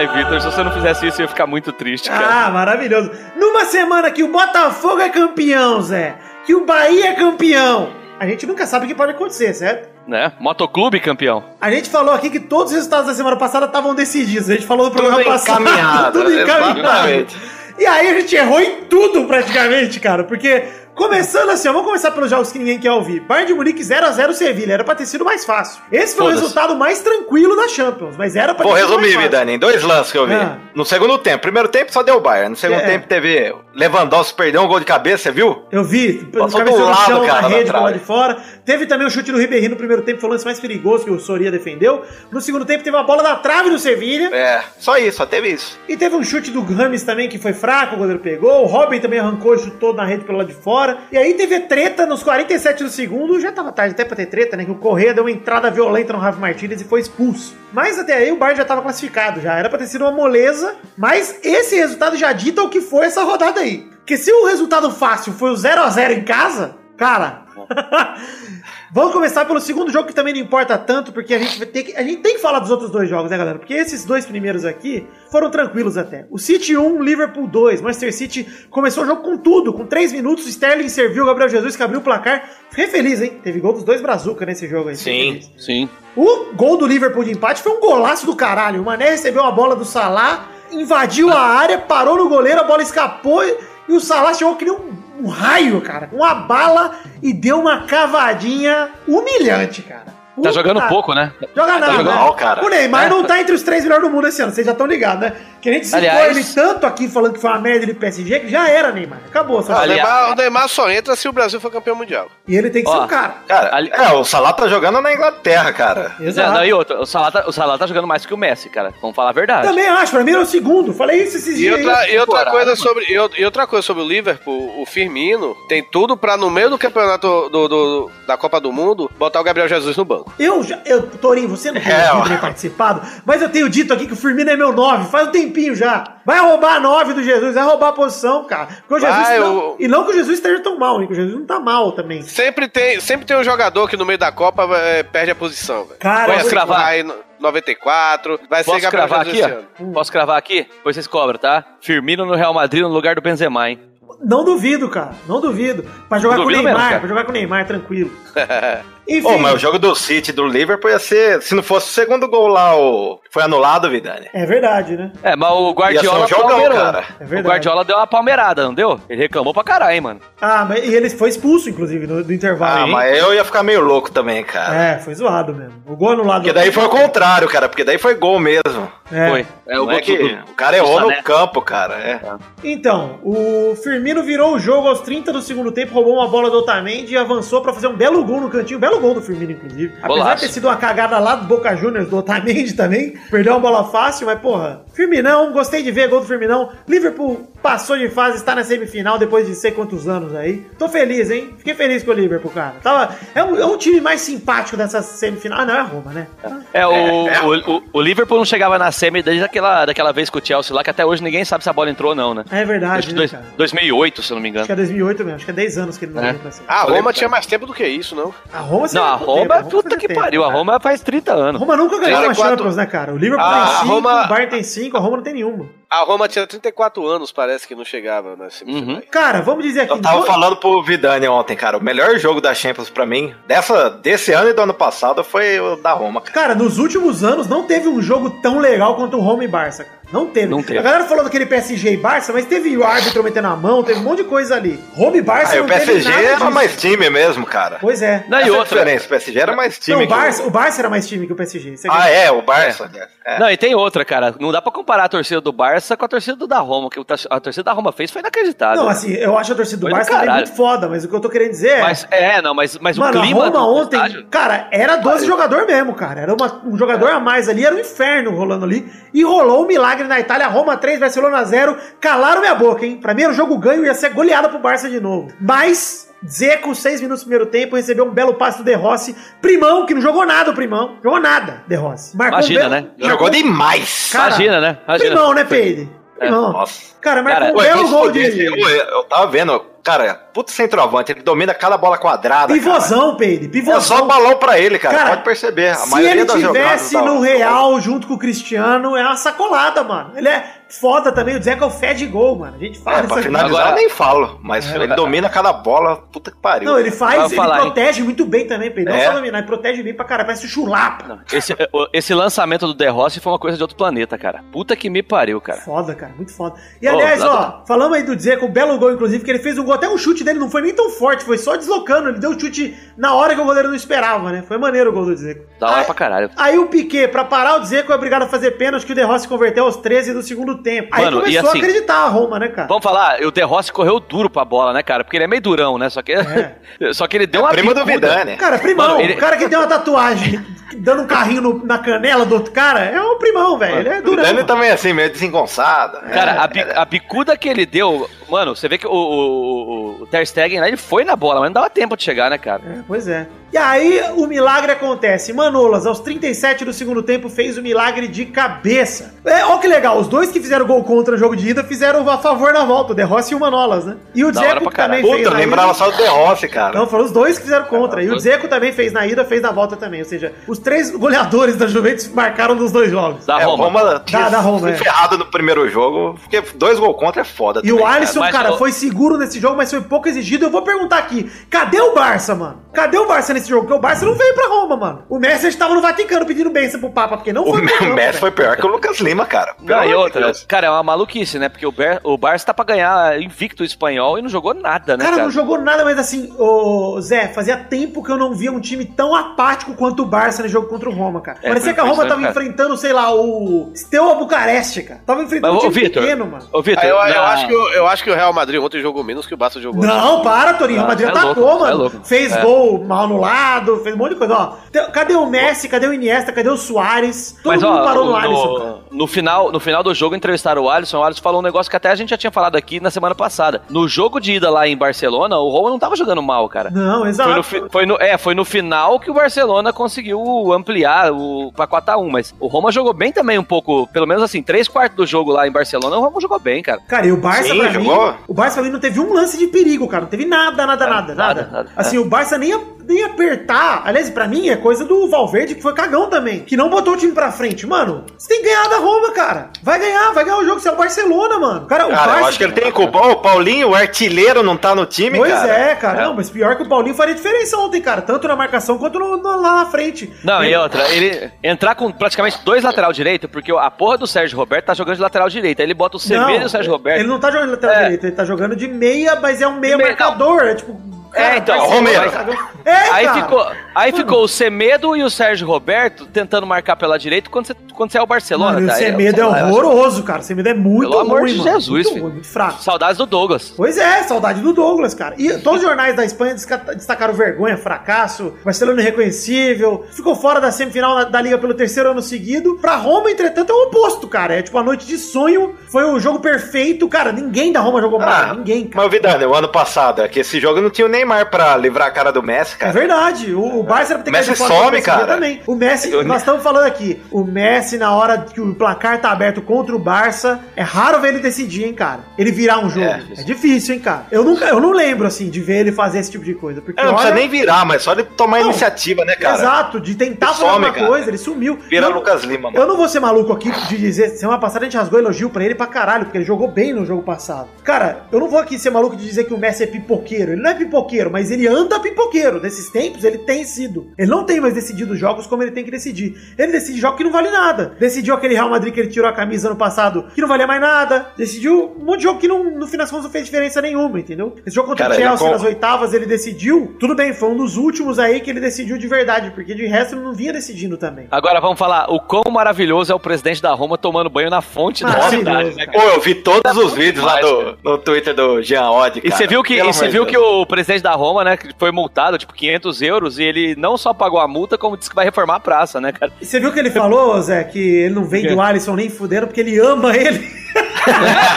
Ai, Vitor, se você não fizesse isso, eu ia ficar muito triste, cara. Ah, maravilhoso. Numa semana que o Botafogo é campeão, Zé, que o Bahia é campeão, a gente nunca sabe o que pode acontecer, certo? Né? Motoclube campeão. A gente falou aqui que todos os resultados da semana passada estavam decididos. A gente falou no programa (laughs) Tudo passado. encaminhado, tudo encaminhado. exatamente. E aí a gente errou em tudo praticamente, cara. Porque, começando assim, ó, vamos começar pelos jogos que ninguém quer ouvir. Bayern de Munique 0x0 Sevilha. Era pra ter sido mais fácil. Esse foi o resultado mais tranquilo da Champions. Mas era pra Vou ter sido mais resumir, fácil. Vidani, em dois lances que eu vi. Ah. No segundo tempo. Primeiro tempo só deu o Bayern. No segundo É. tempo teve Lewandowski perdeu um gol de cabeça, você viu? Eu vi, Passou do lado, chão, cara, na rede lado de fora. Teve também o chute do Ribeirinho no primeiro tempo, foi o lance mais perigoso que o Soria defendeu. No segundo tempo teve uma bola da trave do Sevilha. É, só isso, só teve isso. E teve um chute do Rames também que foi fraco, o goleiro pegou. O Robin também arrancou e chutou na rede pelo lado de fora. E aí teve treta nos 47 do segundo. Já tava tarde até pra ter treta, né? Que o Correia deu uma entrada violenta no Rafa Martínez e foi expulso. Mas até aí o Bayern já tava classificado, já era pra ter sido uma moleza. Mas esse resultado já dita o que foi essa rodada aí. Porque se o resultado fácil foi o 0 a 0 em casa, cara, (laughs) Vamos começar pelo segundo jogo que também não importa tanto, porque a gente vai ter que, a gente tem que falar dos outros dois jogos, né, galera? Porque esses dois primeiros aqui foram tranquilos até. O City 1, Liverpool 2. Manchester City começou o jogo com tudo, com 3 minutos, Sterling serviu, Gabriel Jesus que abriu o placar. Fiquei feliz, hein? Teve gol dos dois Brazuca nesse jogo aí. Sim. Sim. O gol do Liverpool de empate foi um golaço do caralho. O Mané recebeu a bola do Salah, invadiu a área, parou no goleiro, a bola escapou e, e o Salah chegou que nem um, um raio, cara. Uma bala e deu uma cavadinha humilhante, cara. Tá Puta- jogando pouco, né? Joga nada, jogando né? mal, cara. O Neymar não tá entre os três melhores do mundo esse ano, vocês já estão ligados, né? Que a gente citou Aliás- ele tanto aqui falando que foi uma merda de PSG que já era Neymar. Acabou, só o, Aliás- Neymar, o Neymar só entra se o Brasil for campeão mundial. E ele tem que ser Ó, o cara. Cara, Ali- é, o Salah tá jogando na Inglaterra, cara. Não, não, e outra, o Salah, tá, o Salah tá jogando mais que o Messi, cara. Vamos falar a verdade. Também acho, pra mim era o segundo. Falei isso esses E dias. outra, aí. e outra temporada, coisa mano. sobre, e outra- coisa sobre o Liverpool, o Firmino tem tudo pra, no meio do campeonato do, do- da Copa do Mundo, botar o Gabriel Jesus no banco. Eu já. Eu, Torinho, você não tem É, participado, mas eu tenho dito aqui que o Firmino é meu 9, faz um tempinho já. Vai roubar a 9 do Jesus, vai roubar a posição, cara. Porque o Jesus. Vai, não, o- E não que o Jesus esteja tão mal, hein? Que o Jesus não tá mal também. Sempre tem, sempre tem um jogador que no meio da Copa é, perde a posição, velho. Cara, Foi eu assim vou com o cravar. No 94, vai ser Posso Gabriel cravar aqui, ó? Posso cravar aqui? Depois vocês cobram, tá? Firmino no Real Madrid no lugar do Benzema, hein? Não duvido, cara. Não duvido. Pra jogar Não com o Neymar, mesmo, pra jogar com o Neymar, tranquilo. (laughs) Enfim. Ô, mas o jogo do City do Liverpool ia ser. Se não fosse o segundo gol lá, o. Foi anulado, Vidani. É verdade, né? É, mas o Guardiola um jogão, palmeirou. cara. É o verdade. Guardiola deu uma palmeirada, não deu? Ele reclamou pra caralho, hein, mano. Ah, mas e ele foi expulso, inclusive, no, no intervalo. Ah, hein? mas eu ia ficar meio louco também, cara. É, foi zoado mesmo. O gol anulado. Porque daí foi o contrário, cara. Porque daí foi gol mesmo. É. Foi. É, o é que do- o cara errou do no campo, cara. É. Então, o Firmino virou o jogo aos 30 do segundo tempo, roubou uma bola do Otamendi e avançou pra fazer um belo gol no cantinho. Belo gol do Firmino, inclusive. Apesar Golaço. de ter sido uma cagada lá do Boca Juniors, do Otamendi também. Perdeu uma bola fácil, mas porra. Firminão, gostei de ver gol do Firminão. Liverpool passou de fase, está na semifinal depois de sei quantos anos aí. Tô feliz, hein? Fiquei feliz com o Liverpool, cara. Tava, é, um, é um time mais simpático dessa semifinal. Ah, não, é a Roma, né? É, o, o, o- o Liverpool não chegava na semi desde aquela, daquela vez com o Chelsea lá, que até hoje ninguém sabe se a bola entrou ou não, né? É verdade, Acho que né, dois- cara? 2008, se eu não me engano. Acho que é 2008 mesmo. Acho que é 10 anos que ele não É. pra cima. Ah, a Roma tinha mais tempo do que isso, não? A Roma Não, a Roma, é puta faz que tempo, pariu. A cara. Roma faz 30 A anos. Roma nunca ganhou uma 34. Champions, né, cara? O Liverpool Ah, tem a 5, Roma- o Bayern tem 5, a Roma não tem nenhuma. A Roma tinha 34 anos, parece que não chegava nas semifinais. Cara, vamos dizer aqui. Eu tava do- falando pro Vidani ontem, cara. O melhor jogo da Champions pra mim, dessa, desse ano e do ano passado, foi o da Roma, cara. Cara, nos últimos anos não teve um jogo tão legal quanto o Roma e Barça, cara. Não teve. Não teve. A galera falou daquele PSG e Barça, mas teve o árbitro metendo a mão, teve um monte de coisa ali. Roma e Barça Aí não o PSG era disso. mais time mesmo, cara. Pois é. Não, e Essa é a outra. diferença. O PSG era mais time Não, o que Barça, o Barça era mais time que o PSG. Você Ah, é, o Barça. É. Não, e tem outra, cara. Não dá pra comparar a torcida do Barça com a torcida do da Roma. que o a torcida da Roma fez foi inacreditável. Não, assim, eu acho a torcida do Foi do Barça também caralho. muito foda, mas o que eu tô querendo dizer é. Mas, é, não, mas, mas Mano, o clima a Roma do ontem, estádio- cara, era 12 jogador mesmo, cara. Era uma- um jogador a mais ali, era um inferno rolando ali. E rolou um milagre na Itália. Roma 3, Barcelona 0. Calaram minha boca, hein? Pra mim era um jogo ganho, ia ser goleada pro Barça de novo. Mas. Zeco, 6 minutos do primeiro tempo, recebeu um belo passe do De Rossi. Primão, que não jogou nada o Primão. Jogou nada, De Rossi. Marcou um Imagina, belo- né? Jogou demais. Cara, Imagina, né? Imagina. Primão, né, Peide? Primão. Nossa. Cara, marcou Cara, um belo gol de... eu, eu tava vendo, cara, puto centroavante, ele domina cada bola quadrada. Pivôzão, Peide. cara. Pivôzão. É só balão pra ele, cara. Cara, Pode perceber. A Se maioria ele tivesse da- no do- Real junto com o Cristiano, é uma sacolada, mano. Ele é foda também. O Zeca é o fé de gol, mano. A gente fala É, pra finalizar Agora- eu nem falo, mas ele domina cada bola, puta que pariu. Não, ele faz, ele falar, hein? protege muito bem também, Pedro. Não É. só dominar, ele protege bem pra caralho. Parece o chulapa. Esse, esse lançamento do De Rossi foi uma coisa de outro planeta, cara. Puta que me pariu, cara. Foda, cara, muito foda. E aliás, lá ó, falamos aí do Dzeko, um belo gol, inclusive, que ele fez um até o chute dele não foi nem tão forte, foi só deslocando. Ele deu o chute na hora que o goleiro não esperava, né? Foi maneiro o gol do Dzeko. Da hora Aí- pra caralho. Aí o Piquet, pra parar o Dzeko, é obrigado a fazer pênalti que o De Rossi converteu aos 13 do segundo tempo. Aí Mano, e começou assim- a acreditar a Roma, né, cara? Vamos falar, o De Rossi correu duro pra bola, né, cara? Porque ele é meio durão, né? Só que, (laughs) só que ele deu uma Primo do bicuda. Vidani. Cara, primão, Mano, ele- o cara que tem uma tatuagem dando um carrinho no- na canela do outro cara, é um primão, velho. Ele é O durão. Mano. também é assim, meio desengonçado. Cara, é, a, bi- a bicuda que ele deu, mano, você vê que o, o, o Ter Stegen, né, ele foi na bola, mas não dava tempo de chegar, né, cara? É, pois é. E aí o milagre acontece. Manolas, aos 37 do segundo tempo, fez o milagre de cabeça. É, ó que legal, os dois que fizeram gol contra o jogo de ida fizeram a favor na volta, o De Rossi e o Manolas, né? E o Dzeko também fez Puta, lembrava ida. só do The Rossi, cara. Não, foram os dois que fizeram contra. E o Dzeko também fez na ida, fez na volta também. Ou seja, os três goleadores da Juventus marcaram nos dois jogos. Da é, Roma. Roma Da- da Roma, foi é. ferrado no primeiro jogo, porque dois gols contra é foda. E o também, Mas cara, o- foi seguro nesse jogo, mas foi pouco exigido. Eu vou perguntar aqui: cadê o Barça, mano? Cadê o Barça nesse jogo? Porque o Barça não veio pra Roma, mano. O Messi estava no Vaticano pedindo bênção pro Papa, porque não O, foi o Messi velho. foi pior que o Lucas Lima, cara. Não, e outra, Deus. cara, é uma maluquice, né? Porque o, Ber, o Barça tá pra ganhar invicto espanhol e não jogou nada, né, Cara, cara? não jogou nada, mas assim, ô Zé, fazia tempo que eu não via um time tão apático quanto o Barça no jogo contra o Roma, cara. É, Parecia que a Roma tava impressionante, cara. enfrentando, sei lá, o Steaua Bucareste, cara. Tava enfrentando Mas, um ô, time Vitor, pequeno, mano. ô, Vitor, Ah, eu, eu acho que, o- eu acho que o Real Madrid ontem jogou menos que o Barça jogou. Não, para, Torinho. O Ah, Madrid é atacou, louco, é mano. louco. Fez É. gol mal anulado, fez um monte de coisa. Ó, cadê o Messi? Cadê o Iniesta? Cadê o Soares? Todo Mas, mundo ó, parou no no, Alisson, cara. no final, no final do jogo entrevistaram o Alisson. O Alisson falou um negócio que até a gente já tinha falado aqui na semana passada. No jogo de ida lá em Barcelona, o Roma não tava jogando mal, cara. Não, exato. Foi no, foi no- é, foi no final que o Barcelona conseguiu ampliar o pra 4x1, mas o Roma jogou bem também um pouco, pelo menos assim, três quartos do jogo lá em Barcelona, o Roma jogou bem, cara. Cara, e o Barça Sim, pra jogou. mim, o Barça mim não teve um lance de perigo, cara. Não teve nada, nada, nada, nada. nada, nada. Assim, o Barça nem nem apertar. Aliás, pra mim é coisa do Valverde, que foi cagão também. Que não botou o time pra frente. Mano, você tem que ganhar da Roma, cara. Vai ganhar, vai ganhar o jogo. Você é o Barcelona, mano. Cara, o Cara, Barça... eu acho que ele tem culpa. O Paulinho, o artilheiro, não tá no time, Pois cara. é, cara. É. Não, mas pior que o Paulinho faria diferença ontem, cara. Tanto na marcação quanto no- no- lá na frente. Não, Ele- e outra, ele entrar com praticamente dois lateral direito, porque a porra do Sérgio Roberto tá jogando de lateral direito. Aí ele bota o Semedo e o Sérgio Roberto. Ele não tá jogando de lateral É. direito, ele tá jogando de meia, mas é um meia Meia, marcador. É tipo. É, então, Romero. É, Aí, ficou, aí ficou o Semedo e o Sérgio Roberto tentando marcar pela direita quando você, quando você é o Barcelona. Mano, o. Semedo sei é lá, eu acho- horroroso, cara. O Semedo é muito Pelo amor ruim, de mano. Jesus, muito ruim, muito fraco. Saudades do Douglas. Pois é, saudade do Douglas, cara. E todos os (laughs) jornais da Espanha destacaram vergonha, fracasso, Barcelona irreconhecível, ficou fora da semifinal da, da Liga pelo terceiro ano seguido. Pra Roma, entretanto, é o oposto, cara. É tipo a noite de sonho, foi o jogo perfeito. Cara, ninguém da Roma jogou mal, Ah, ninguém, Mas cara. o Vidane, o ano passado, é que esse jogo não tinha o Neymar pra livrar a cara do Messi, É cara. verdade, o, o Barça era pra ter Messi some, cara. também. O Messi, Eu- nós estamos falando aqui, o Messi, na hora que o placar tá aberto contra o Barça, é raro ver ele decidir, hein, cara. Ele virar um jogo. É, É. difícil, hein, cara. Eu nunca, eu não lembro, assim, de ver ele fazer esse tipo de coisa. Porque É, não precisa olha- nem virar, mas só de tomar Não, iniciativa, né, cara? Exato, de tentar Ele fazer some, alguma cara. coisa, ele sumiu. Vira Lucas Lima, mano. eu não vou ser maluco aqui de dizer, semana passada a gente rasgou elogio pra ele pra caralho, porque ele jogou bem no jogo passado. Cara, eu não vou aqui ser maluco de dizer que o Messi é pipoqueiro. Ele não é pipoqueiro, mas ele anda pipoqueiro. Nesses tempos, ele tem sido. Ele não tem mais decidido jogos como ele tem que decidir. Ele decide jogos que não vale nada. Decidiu aquele Real Madrid que ele tirou a camisa ano passado, que não valia mais nada. Decidiu um monte de jogo que não, no final das contas não fez diferença nenhuma, entendeu? Esse jogo contra Cara, o ele Chelsea com- nas oitavas, ele decidiu. Tudo bem, foi um dos últimos aí que ele decidiu de verdade, porque de resto ele não vinha decidindo também. Agora vamos falar o quão maravilhoso é o presidente da Roma tomando banho na fonte da cidade, né, cara. Pô, eu vi todos os vídeos lá do, no Twitter do Jean Odd, E você viu que, e você viu que o presidente da Roma, né, que foi multado, tipo, 500 euros, e ele não só pagou a multa, como disse que vai reformar a praça, né, cara? E você viu que ele falou, Zé, que ele não vende o Alisson nem fudendo porque ele ama ele. (laughs)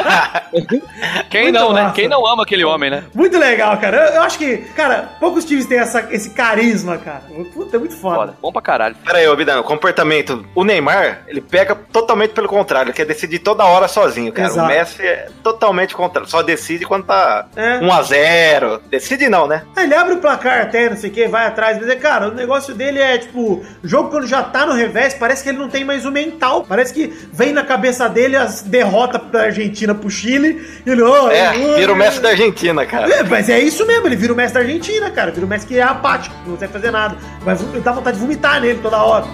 Quem Muito não, né? massa. Quem não ama aquele homem, né? Muito legal, cara. Eu, eu acho que, cara, poucos times têm essa, esse carisma, cara. Puta, é muito foda. Foda. Bom pra caralho. Pera aí, ô Vidano, o comportamento. O Neymar, ele pega totalmente pelo contrário, ele quer decidir toda hora sozinho, cara. Exato. O Messi é totalmente contrário, só decide quando tá É. 1x0. Decide não, né? Ele abre o placar até, não sei o que, vai atrás. Mas, é, cara, o negócio dele é, tipo, jogo quando já tá no revés, parece que ele não tem mais o mental. Parece que vem na cabeça dele as derrotas pra Argentina, pro Chile. E ele, ó, É, ó, vira o Messi da Argentina, cara. É, mas é isso mesmo, ele vira o Messi da Argentina, cara. Vira o Messi que é apático, não consegue fazer nada. Vom- dá vontade de vomitar nele toda hora.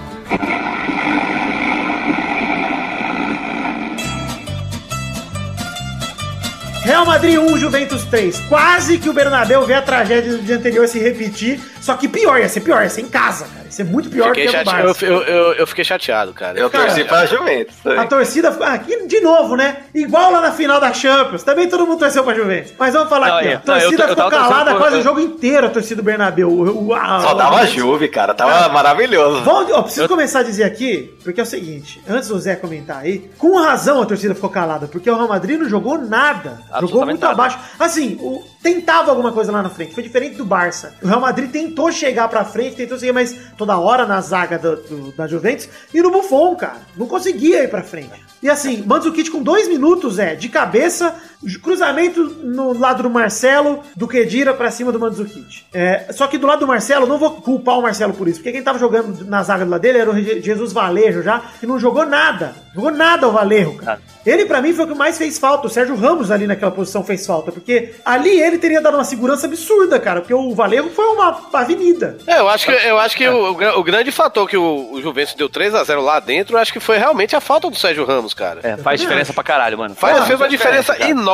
Real Madrid 1, Juventus 3. Quase que o Bernabéu vê a tragédia do dia anterior se repetir. Só que pior, ia ser pior, ia ser em casa, cara. Ia ser muito pior Fiquei que o. Barça. eu, eu, eu, fiquei chateado, cara. Eu Cara, torci pra Juventus. A torcida. Ah, aqui de novo, né? Igual lá na final da Champions. Também todo mundo torceu pra Juventus. Mas vamos falar Não, aqui, ó. é. A Não, eu torcida ficou calada quase o jogo inteiro, a torcida do Bernabéu. O- a- Só a- dava a- Juve, cara. Tava maravilhoso. Vamos, ó, preciso começar a dizer aqui, porque é o seguinte, antes do Zé comentar aí, com razão a torcida ficou calada, porque o Real Madrid não jogou nada. Absolutamente muito nada. abaixo. Assim, o- tentava alguma coisa lá na frente. Foi diferente do Barça. O Real Madrid tentou chegar pra frente, tentou seguir, mas toda hora na zaga do, do- da Juventus e no Buffon, cara. Não conseguia ir pra frente. E assim, Mandzukic com dois minutos, é, de cabeça, cruzamento no lado do Marcelo, do Kedira pra cima do Mandzukic. É, só que do lado do Marcelo, não vou culpar o Marcelo por isso, porque quem tava jogando na zaga do lado dele era o Je- Jesus Valejo já, que não jogou nada. Jogou nada o Valejo, cara. Ele, pra mim, foi o que mais fez falta. O Sérgio Ramos ali naquela posição fez falta, porque ali ele teria dado uma segurança absurda, cara, porque o Valejo foi uma avenida. É, eu acho que, eu acho que o, o o grande fator que o, o Juventus deu 3 a 0 lá dentro, acho que foi realmente a falta do Sérgio Ramos, cara. É, faz diferença pra caralho, mano. Faz, Ah, fez uma diferença cara. enorme,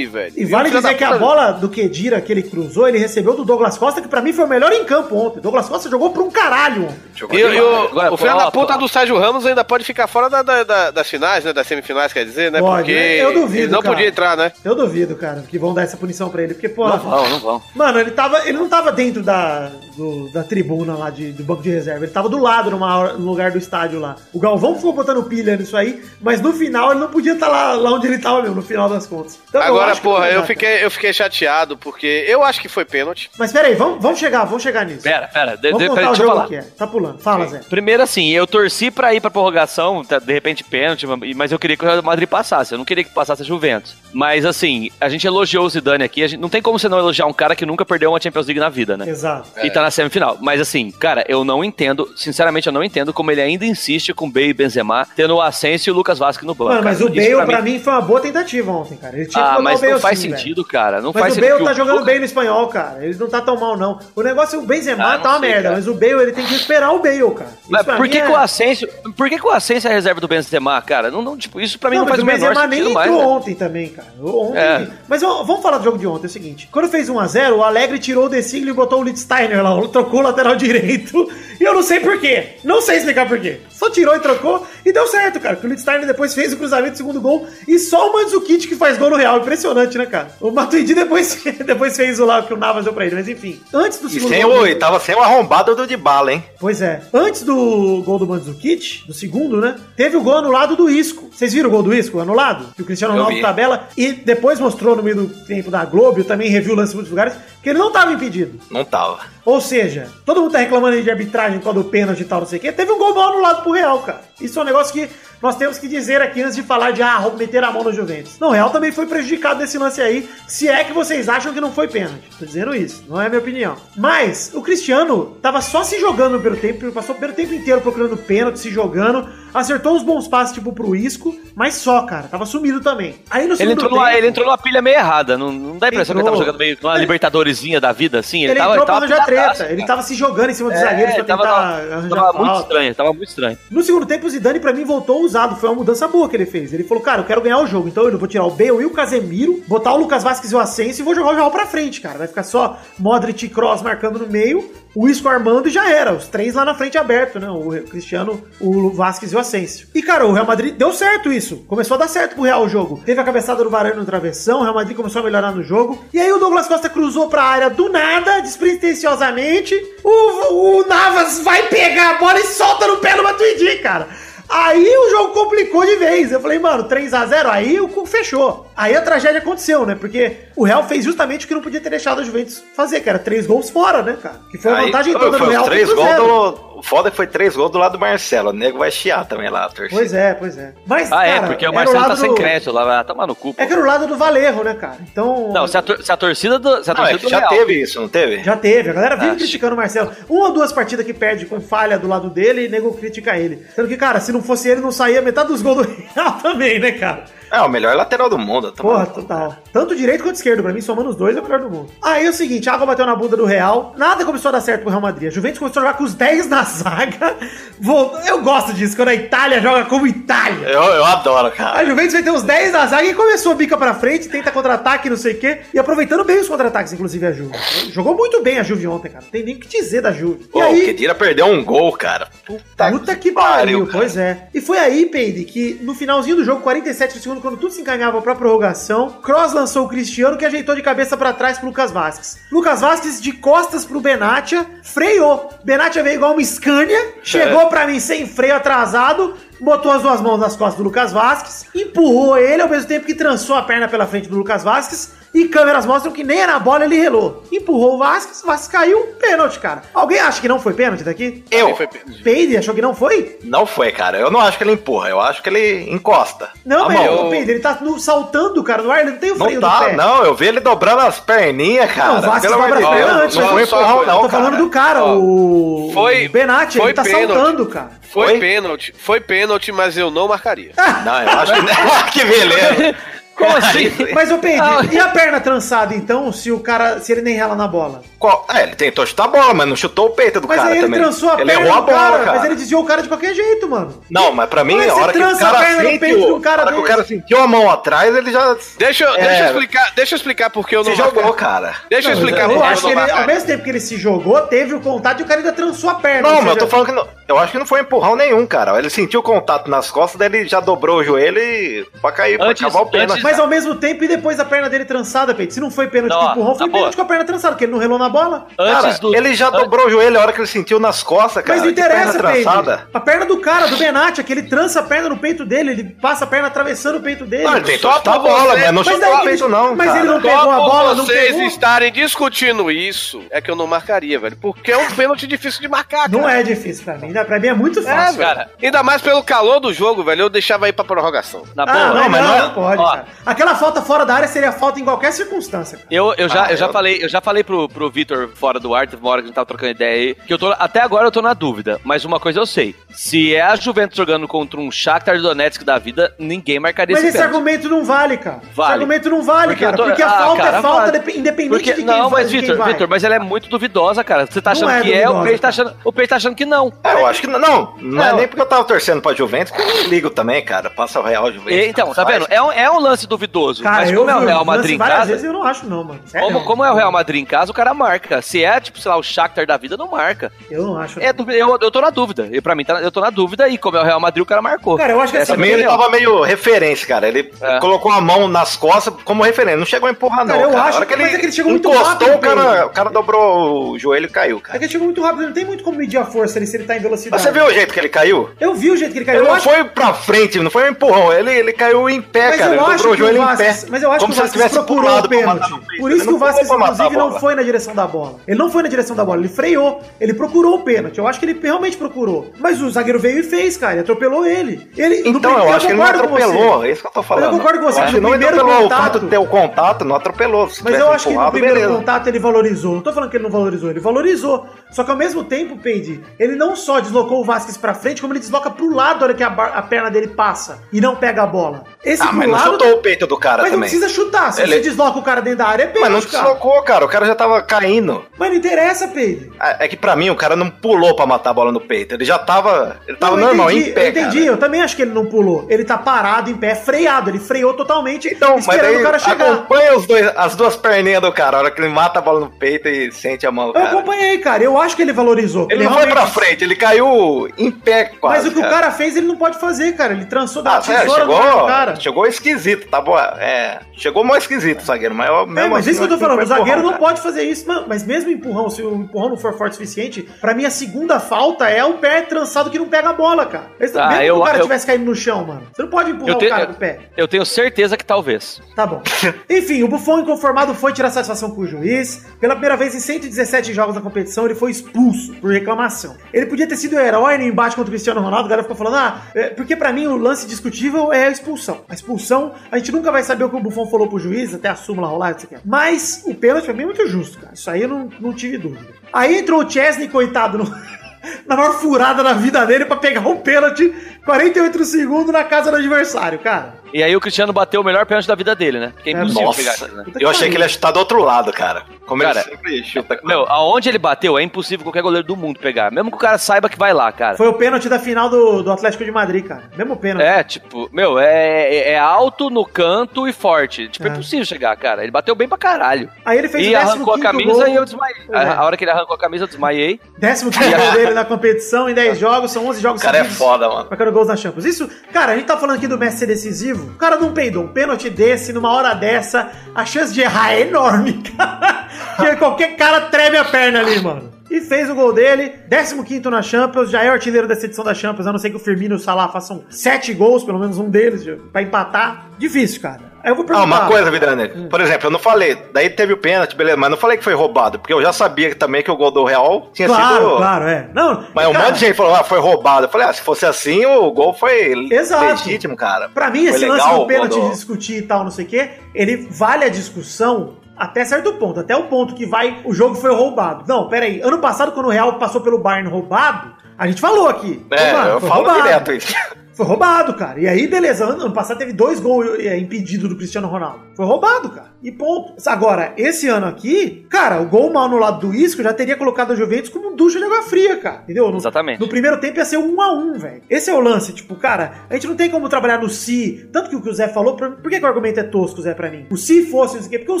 velho. E vale dizer que a bola do Kedira que ele cruzou, ele recebeu do Douglas Costa, que pra mim foi o melhor em campo ontem. Douglas Costa jogou pra um caralho E, e o, Agora, o filho da puta do Sérgio Ramos ainda pode ficar fora da- da- da- das finais, né? Das semifinais, quer dizer, né? Pode, Porque né? Eu duvido, ele não cara. podia entrar, né? Eu duvido, cara, que vão dar essa punição pra ele, porque, pô. Não vão, não vão. Mano, ele, tava, ele não tava dentro da, do- da tribuna lá de, do banco de reserva. Ele tava do lado, numa, no lugar do estádio lá. O Galvão ficou botando pilha nisso aí, mas no final ele não podia estar lá, lá onde ele tava mesmo, no final das contas. Então, Agora, não porra, eu fiquei, eu fiquei chateado, porque eu acho que foi pênalti. cara. Mas peraí, vamos, vamos chegar, vamos chegar nisso. Pera, pera, de, vamos de, contar pera o deixa eu jogo falar. que é. Tá pulando. Fala, Zé. Primeiro, assim, eu torci pra ir pra prorrogação, tá, de repente pênalti, mas eu queria que o Real Madrid passasse. Eu não queria que passasse a Juventus. Mas, assim, a gente elogiou o Zidane aqui. A gente, não tem como você não elogiar um cara que nunca perdeu uma Champions League na vida, né? Exato. E tá na semifinal. Mas assim, cara, eu não entendo, sinceramente, eu não entendo como ele ainda insiste com o Bale e Benzema, tendo o Asensio e o Lucas Vasquez no banco. Mano, mas o cara. Isso Bale, pra mim, foi uma boa tentativa ontem, cara. Ele que Ah, mas o não faz sim, velho. sentido, cara. Não Mas faz o Bale sentido. tá o jogando bem no espanhol, cara. Ele não tá tão mal, não. O negócio é o Benzema Ah, não tá uma sei, merda, cara. mas o Bale, ele tem que esperar o Bale, cara. Mas por que, é- que o Asensio. Por que, que o Asensio é a reserva do Benzema, cara? Não, não, tipo, isso pra mim não, mas faz o o menor Benzema nem sentido mais. entrou né? ontem também, cara. Ontem. É. Mas ó, vamos falar do jogo de ontem, é o seguinte. Quando fez 1x0, o Alegre tirou o Desigli e botou o Littsteiner lá, trocou o lateral (laughs) direito. E eu não sei por quê. Não sei explicar por quê. Só tirou e trocou e deu certo, cara. Porque o Littsteiner depois fez o cruzamento do segundo gol e só o Mandzukic que faz gol no Real. Impressionante, né, cara? O Matuidi depois, (laughs) depois fez o lá que o Navas deu pra ele. Mas enfim, antes do E segundo sem gol... o, e tava sem o arrombado do de bala, hein? Pois é. Antes do gol do Mandzukic, do segundo, né? Teve o gol anulado do Isco. Vocês viram o gol do Isco anulado? Que o Cristiano Ronaldo tabela. E depois mostrou no meio do tempo da Globo, eu também reviu o lance em muitos lugares, que ele não tava impedido. Não tava. Ou seja, todo mundo tá reclamando aí de arbitragem quando o pênalti e tal, não sei o quê. Teve um gol mal anulado pro Real, cara. Isso é um negócio que nós temos que dizer aqui antes de falar de, ah, meter a mão no Juventus. Não, o Real também foi prejudicado nesse lance aí, se é que vocês acham que não foi pênalti. Tô dizendo isso, não é minha opinião. Mas, o Cristiano tava só se jogando pelo tempo, passou pelo tempo inteiro procurando pênalti, se jogando, acertou uns bons passes, tipo, pro Isco, mas só, cara, tava sumido também. Aí no Ele segundo entrou, numa, tempo- ele entrou numa pilha meio errada. Não, não dá a impressão que ele tava Entrou. jogando meio numa Ele- Libertadoresinha da vida, assim. Ele, Ele, tava, entrou ele tava treta. Ele cara. tava se jogando em cima dos É, zagueiros pra tava, tentar tava, arranjar tava muito estranho, tava muito estranho. No segundo tempo, o Zidane, pra mim, voltou usado. Foi uma mudança boa que ele fez. Ele falou, cara, eu quero ganhar o jogo. Então eu vou tirar o Bale e o Casemiro, botar o Lucas Vasquez e o Asensio e vou jogar o Real pra frente, cara. Vai ficar só Modric e Kroos marcando no meio, o Isco armando e já era. Os três lá na frente aberto, né? O Cristiano, o Vasquez e o Asensio. E, cara, o Real Madrid deu certo isso. Começou a dar certo pro Real o jogo. Teve a cabeçada do Varane no travessão, o Real Madrid começou a melhorar no jogo. E aí o Douglas Costa cruzou pra área do nada, despretensiosamente. O, o Navas vai pegar a bola e solta no pé do Matuidi, cara. Aí o jogo complicou de vez. Eu falei, mano, 3 a 0 aí o cu fechou. Aí a tragédia aconteceu, né? Porque o Real fez justamente o que não podia ter deixado a Juventus fazer, que era três gols fora, né, cara? Que foi a Aí, vantagem foi- toda do Real. três gols do. O foda é que foi três gols do lado do Marcelo. O nego vai chiar também lá, a torcida. Pois é, pois é. Mas, Ah, é, cara, porque o Marcelo tá sem do- crédito lá, vai tomar no cu. pô. É que era o lado do Valerro, né, cara? Então. Não, se a, tor- se a torcida do, se a Não, é torcida que do já Real- teve isso, não teve? Já teve, a galera vive Ah, criticando o Marcelo. Uma ou duas partidas que perde com falha do lado dele e nego critica ele. Sendo que, cara, se não fosse ele, não saía metade dos gols do Real (laughs) também, né, cara? É, o melhor lateral do mundo. Porra, total. cara. Tanto direito quanto esquerdo, pra mim, somando os dois, é o melhor do mundo. Aí é o seguinte, a água bateu na bunda do Real, nada começou a dar certo pro Real Madrid. A Juventus começou a jogar com os 10 na zaga. Voltou- Eu gosto disso, quando a Itália joga como Itália. Eu, eu adoro, cara. A Juventus vai ter os 10 na zaga e começou a bica pra frente, tenta contra-ataque, não sei o quê. E aproveitando bem os contra-ataques, inclusive, a Juve. Jogou muito bem a Juve ontem, cara. Não tem nem o que dizer da Juve. Pô, e o aí... Kedira perdeu um gol, cara. Puta, Puta que pariu, cara. pois é. E foi aí, Peide, que no finalzinho do jogo, 47 do segundo, quando tudo se encaminhava pra prorrogação, Cross lançou o Cristiano, que ajeitou de cabeça pra trás pro Lucas Vasquez. Lucas Vasquez de costas pro Benatia, freou. Benatia veio igual uma Scania, chegou pra mim sem freio atrasado, botou as duas mãos nas costas do Lucas Vasquez, empurrou ele ao mesmo tempo que trançou a perna pela frente do Lucas Vasquez e câmeras mostram que nem na bola ele relou. Empurrou o Vasquez, o Vasquez caiu, pênalti, cara. Alguém acha que não foi pênalti daqui? Eu. Foi pênalti. Peide achou que não foi? Não foi, cara. Eu não acho que ele empurra, eu acho que ele encosta. Não, mas o Peide, ele tá no- saltando, cara, no ar, ele não tem o freio Não do tá, pé. não. Eu vi ele dobrando as perninhas, cara. Não, o Vasquez dobra antes, não foi só empurrão, não, Eu tô falando do cara, Ó, o. foi- o Benatti, foi ele tá pênalti. saltando, cara. Foi Foi? pênalti, foi pênalti, mas eu não marcaria. Não, eu acho que. (laughs) que beleza. Como assim? Mas eu perdi. Ah. E a perna trançada, então, se o cara. Se ele nem rela na bola? Qual- É, ele tentou chutar a bola, mas não chutou o peito do Mas cara aí ele também. trançou a ele perna errou a do bola, cara, cara. Mas ele desviou o cara de qualquer jeito, mano. Não, mas pra mim, Mas a você hora que o trança a cara o- cara a hora que o cara sentiu a mão atrás, ele já Deixa, eu- deixa É. eu explicar, deixa eu explicar porque eu não se jogou, cara. Deixa eu Não, explicar eu acho que eu não ele, ao mesmo tempo que ele se jogou, teve o contato e o cara ainda trançou a perna. Não, mas eu tô falando que não, eu acho que não foi empurrão nenhum, cara. Ele sentiu o contato nas costas, daí ele já dobrou o joelho e pra cair, pra acabar o pênalti. antes- Mas ao mesmo tempo e depois a perna dele trançada, Peito. Se não foi pênalti Não, ó, empurrão, foi boa. pênalti com a perna trançada, porque ele não relou na bola. Antes Cara, do. ele já an- dobrou o joelho a hora que ele sentiu nas costas, cara. Mas não interessa, trançada. A perna do cara, do Benatti, que ele trança a perna no peito dele, ele passa a perna atravessando o peito dele. Não, ele tentou chutar a bola, você- mas não chutou o peito não, mas cara. ele não pegou Só a bola, não vocês pegou. estarem discutindo isso, é que eu não marcaria, velho. Porque é um pênalti difícil de marcar, cara. Não é difícil pra mim. Pra mim é muito É, fácil. velho. cara. Ainda mais pelo calor do jogo, velho. Eu deixava aí pra prorrogação. Na Ah, boa. não, não, mas não, não é- não pode, Ó. cara. Aquela falta fora da área seria falta em qualquer circunstância. cara. Eu, eu já, Ah, eu já eu- falei, eu já falei pro, pro Vitor fora do ar, teve uma hora que a gente tava trocando ideia aí, que eu tô, até agora eu tô na dúvida, mas uma coisa eu sei, se é a Juventus jogando contra um Shakhtar Donetsk da vida, ninguém marcaria Mas esse esse pênalti. argumento não vale, cara. Esse Vale. argumento não vale, Porque cara. tô- Porque a Ah, falta cara, é falta, vale. dep- independente Porque, de quem não, vai- mas Vitor. Vitor, mas ela é muito duvidosa, cara. Você tá Não achando é que é, o duvidosa, Peito tá achando, o Peito tá achando que não. É, eu acho que não. Não, não é nem porque eu tava torcendo pra Juventus, que eu não ligo também, cara. Passa o Real Juventus. E, então, tá faz. vendo? É um, é um lance duvidoso, Cara, mas como é o Real lance Madrid em várias casa, vezes eu não acho não, mano. Sério. como, como é o Real Madrid em casa, o cara marca. Se é, tipo, sei lá, o Shakhtar da vida, não marca. Eu não acho. É, eu, eu tô na dúvida. E pra mim, tá- eu tô na dúvida. E como é o Real Madrid, o cara marcou. Cara, eu acho que Essa assim, Também é a ele tava meio referência, cara. Ele É. colocou a mão nas costas como referência. Não chegou a empurrar, não. Cara, eu cara. acho hora que- mas é que ele chegou muito encostou, rápido, o cara, o cara dobrou o joelho e caiu, É cara. que ele chegou muito rápido, não tem muito como medir a força ali se ele tá em velocidade. Mas você viu o jeito que ele caiu? Eu vi o jeito que ele caiu. Ele não acho foi pra frente, não foi um empurrão. Ele, ele caiu em pé, Mas cara. eu Ele acho em pé. mas eu acho como que o ele Vasquez procurou o pênalti. Por isso Ele que o Vasquez, inclusive, não foi na direção da bola. Ele não foi na direção da bola, ele freou. Ele procurou o pênalti. Eu acho que ele realmente procurou. Mas o zagueiro veio e fez, cara. Ele atropelou ele. ele Então, eu acho que ele não atropelou. É isso que eu tô falando. Eu concordo com você, que não primeiro atropelou. O contato- o contato não atropelou. Mas eu acho que no primeiro contato ele valorizou. Não tô falando que ele não valorizou, ele valorizou. Só que ao mesmo tempo, Peide, ele não só deslocou o Vasquez pra frente, como ele desloca pro lado na hora que a, a perna dele passa e não pega a bola. Esse Ah, mas não lado. chutou o peito do cara mas não também. precisa chutar. Se Ele- você desloca o cara dentro da área, é Mas não cara. deslocou, cara. O cara já tava caindo. Mas não interessa, Peide. É é que pra mim o cara não pulou pra matar a bola no peito. Ele já tava. Ele tava Não, normal, entendi, em pé. Eu entendi, cara. eu também acho que ele não pulou. Ele tá parado em pé, freado. Ele freou totalmente, Então, mas esperando daí o cara chegar. acompanha os dois, as duas perninhas do cara. A hora que ele mata a bola no peito e sente a mão Eu cara. acompanhei, cara. Eu acho que ele valorizou. Ele não foi pra realmente- frente, ele caiu em pé quase. Mas o que o cara fez, ele não pode fazer, cara. Ele trançou da Ah, sério, chegou, cara. chegou esquisito, tá bom? É, chegou mais esquisito o zagueiro, mas eu, É, mesmo mas assim, isso que eu tô falando, o zagueiro empurrão, não cara. pode fazer isso, mano. Mas mesmo empurrão, se o empurrão não for forte o suficiente, pra mim a segunda falta é o pé trançado que não pega a bola, cara. Ah, mesmo eu- que o cara eu- tivesse caído no chão, mano. Você não pode empurrar Eu o cara com o pé. Eu tenho certeza que talvez. Tá bom. (laughs) Enfim, o Buffon inconformado foi tirar satisfação com o juiz. Pela primeira vez em 117 jogos da competição, ele foi expulso por reclamação. Ele podia ter sido herói no embate contra o Cristiano Ronaldo. O cara ficou falando, ah, é, porque pra mim o lance discutível é a expulsão. A expulsão, a gente nunca vai saber o que o Buffon falou pro juiz, até a súmula rolar, isso aqui. Mas o pênalti pra mim é muito justo, cara. Isso aí eu não, não tive dúvida. Aí entrou o Chesney, coitado, no- (laughs) na maior furada da vida dele pra pegar um pênalti 48 segundos na casa do adversário, cara. E aí o Cristiano bateu o melhor pênalti da vida dele, né? Que é É, impossível Nossa, pegar né? Eu achei que ele ia chutar do outro lado, cara. Como Cara, ele sempre chuta. Meu, aonde ele bateu é impossível qualquer goleiro do mundo pegar. Mesmo que o cara saiba que vai lá, cara. Foi o pênalti da final do, do Atlético de Madrid, cara. Mesmo pênalti. É, tipo, meu, é, é- é alto no canto e forte. Tipo, é É. impossível chegar, cara. Ele bateu bem pra caralho. Aí ele fez E o arrancou a 15º camisa gol. e eu desmaiei. É. A, a hora que ele arrancou a camisa, eu desmaiei. 15 gol dele na competição em 10 jogos, são 11 jogos O cara é seguidos, foda, mano. Marcando gols na Champions. Isso, cara, a gente tá falando aqui do Messi ser decisivo, O cara não peidou. Um pênalti desse, numa hora dessa, a chance de errar é enorme, (laughs) cara. Porque qualquer cara treme a perna ali, mano. E fez o gol dele, 15 na Champions, já é artilheiro dessa edição da Champions, a não ser que o Firmino e o Salah façam 7 gols, pelo menos um deles, pra empatar. Difícil, cara. Aí eu vou Ah, perguntar. uma coisa, Vidane. Por exemplo, eu não falei. Daí teve o pênalti, beleza, mas não falei que foi roubado, porque eu já sabia também que o gol do Real tinha Claro, sido. claro, é. Não, Mas um cara, monte de gente falou, ah, foi roubado. Eu falei, ah, se fosse assim, o gol foi Exato. legítimo, cara. Pra mim, Foi esse lance do pênalti do- de discutir e tal, não sei o quê, ele vale a discussão até certo ponto. Até o ponto que vai, o jogo foi roubado. Não, pera aí. Ano passado, quando o Real passou pelo Bayern roubado, a gente falou aqui. É, mano, eu falo roubado. direto isso. Foi roubado, cara. E aí, beleza. Ano, passado teve dois gols é, impedidos do Cristiano Ronaldo. Foi roubado, cara. E ponto. Agora, esse ano aqui, cara, o gol mal no lado do Isco já teria colocado a Juventus como um ducha de água fria, cara. Entendeu? No, Exatamente. No primeiro tempo ia ser um a um, velho. Esse é o lance. Tipo, cara, a gente não tem como trabalhar no si. Tanto que o que o Zé falou, por, por que, que o argumento é tosco, Zé, pra mim? O si fosse, não sei o quê. Porque o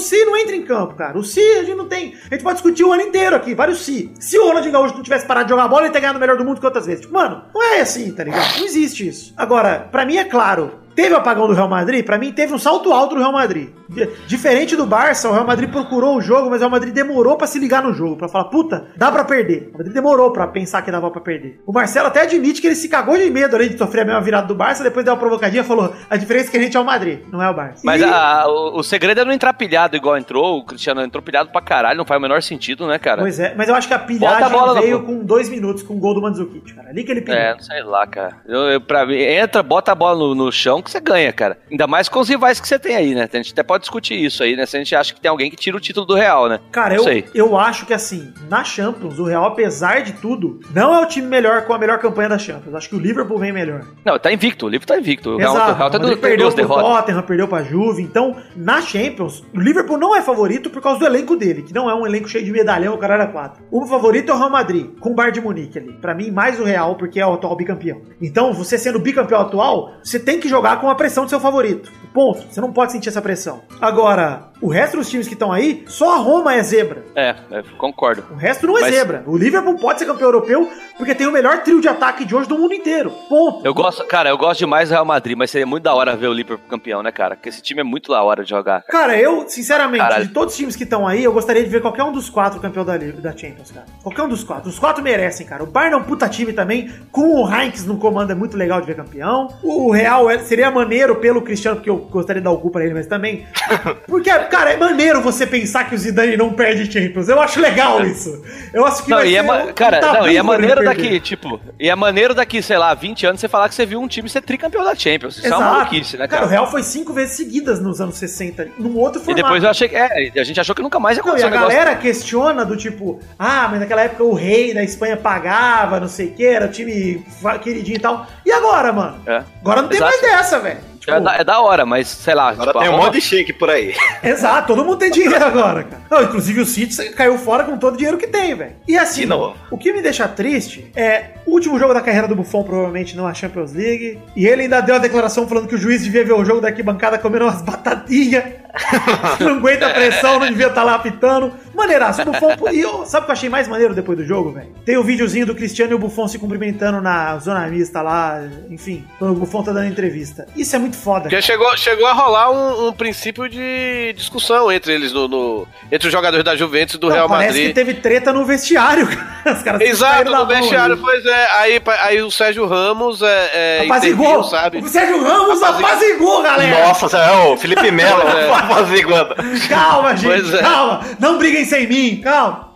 si não entra em campo, cara. O si a gente não tem. A gente pode discutir o ano inteiro aqui, vários si. Se o Ronaldinho Gaúcho não tivesse parado de jogar bola, ele teria ganhado o melhor do mundo que outras vezes. Tipo, mano, não é assim, tá ligado? Não existe isso. Agora, pra mim é claro. Teve o apagão do Real Madrid? Pra mim teve um salto alto do Real Madrid. Di- Diferente do Barça, o Real Madrid procurou o jogo, mas o Real Madrid demorou pra se ligar no jogo, Pra falar, puta, dá pra perder. O Madrid demorou pra pensar que dava pra perder. O Marcelo até admite que ele se cagou de medo além de sofrer a mesma virada do Barça, depois deu uma provocadinha e falou: a diferença é que a gente é o Madrid, não é o Barça. Mas E- a- o, o segredo é não entrar pilhado igual entrou. O Cristiano entrou pilhado pra caralho, não faz o menor sentido, né, cara? Pois é, mas eu acho que a a pilhagem na veio com dois minutos com o gol do Mandzukic, cara. Ali que ele pilhou. É, não sei lá, cara. Eu, eu, pra mim, entra, bota a bola no, no chão que você ganha, cara. Ainda mais com os rivais que você tem aí, né? A gente até pode discutir isso aí, né? Se a gente acha que tem alguém que tira o título do Real, né? Cara, eu, sei. eu acho que assim, na Champions, o Real, apesar de tudo, não é o time melhor com a melhor campanha da Champions. Acho que o Liverpool vem melhor. Não, tá invicto. O livro tá invicto. O Real, Exato. o Real tá do, perdeu pro derrotas. Tottenham, perdeu pra Juve. Então, na Champions, o Liverpool não é favorito por causa do elenco dele, que não é um elenco cheio de medalhão, o cara era quatro. O favorito é o Real Madrid, com o Bar de Munique ali. Pra mim, mais o Real, porque é o atual bicampeão. Então, você sendo bicampeão atual, você tem que jogar com a pressão do seu favorito. Ponto. Você não pode sentir essa pressão. Agora, o resto dos times que estão aí, só a Roma é zebra. É, é, concordo. O resto não é Mas- zebra. O Liverpool pode ser campeão europeu porque tem o melhor trio de ataque de hoje do mundo inteiro. Ponto. Eu gosto, cara, eu gosto demais do Real Madrid, mas seria muito da hora ver o Liverpool campeão, né, cara? Porque esse time é muito da hora de jogar. Cara, eu, sinceramente, Caralho. de todos os times que estão aí, eu gostaria de ver qualquer um dos quatro campeão da, da Champions, cara. Qualquer um dos quatro. Os quatro merecem, cara. O Bayern é um puta time também, com o Heinz no comando é muito legal de ver campeão. O Real é- seria maneiro pelo Cristiano, porque eu gostaria de dar o cu pra ele, mas também. (laughs) Porque, cara, é maneiro você pensar que o Zidane não perde Champions. Eu acho legal isso. Eu acho que Não, vai e é, um cara, não, e é ele maneiro daqui, tipo, e é maneiro daqui, sei lá, 20 anos você falar que você viu um time ser tricampeão da Champions. Isso é uma maluquice, né, Cara, cara? o Real foi cinco vezes seguidas nos anos 60, num outro E formato. depois eu achei que. É, a gente achou que nunca mais ia Não, e acontecer a galera questiona do tipo, ah, mas naquela época o rei da Espanha pagava, não sei o que, era o time queridinho e tal. E agora, mano? É. Agora não tem Exato. mais dessa, velho. Tipo, É da, é da hora, mas sei lá. Agora tipo, tem um Roma- monte de shake por aí. (laughs) Exato, todo mundo tem dinheiro agora, cara. Não, inclusive o City caiu fora com todo o dinheiro que tem, velho. E assim, De novo. o que me deixa triste é o último jogo da carreira do Buffon, provavelmente não a Champions League. E ele ainda deu a declaração falando que o juiz devia ver o jogo da arquibancada comendo umas (laughs) batatinhas. (laughs) não aguenta a pressão, não devia estar lá apitando. Maneiraço, o Buffon. E eu, sabe o que eu achei mais maneiro depois do jogo, velho? Tem o videozinho do Cristiano e o Buffon se cumprimentando na zona mista lá, enfim, quando o Buffon tá dando entrevista. Isso é muito foda. Porque chegou, chegou a rolar um, um princípio de discussão entre eles, no, no- entre os jogadores da Juventus e do Não, Real parece Madrid. que teve treta no vestiário, (laughs) cara. Os caras Exato, no vestiário, ali. pois é. Aí, aí o Sérgio Ramos é, é, Apazigou! interviu, sabe? O Sérgio Ramos Apazigou. apazigou, galera! Nossa, é o Felipe Melo é. (laughs) apaziguando. Calma, gente, Pois é. calma! Não briguem sem mim, calma!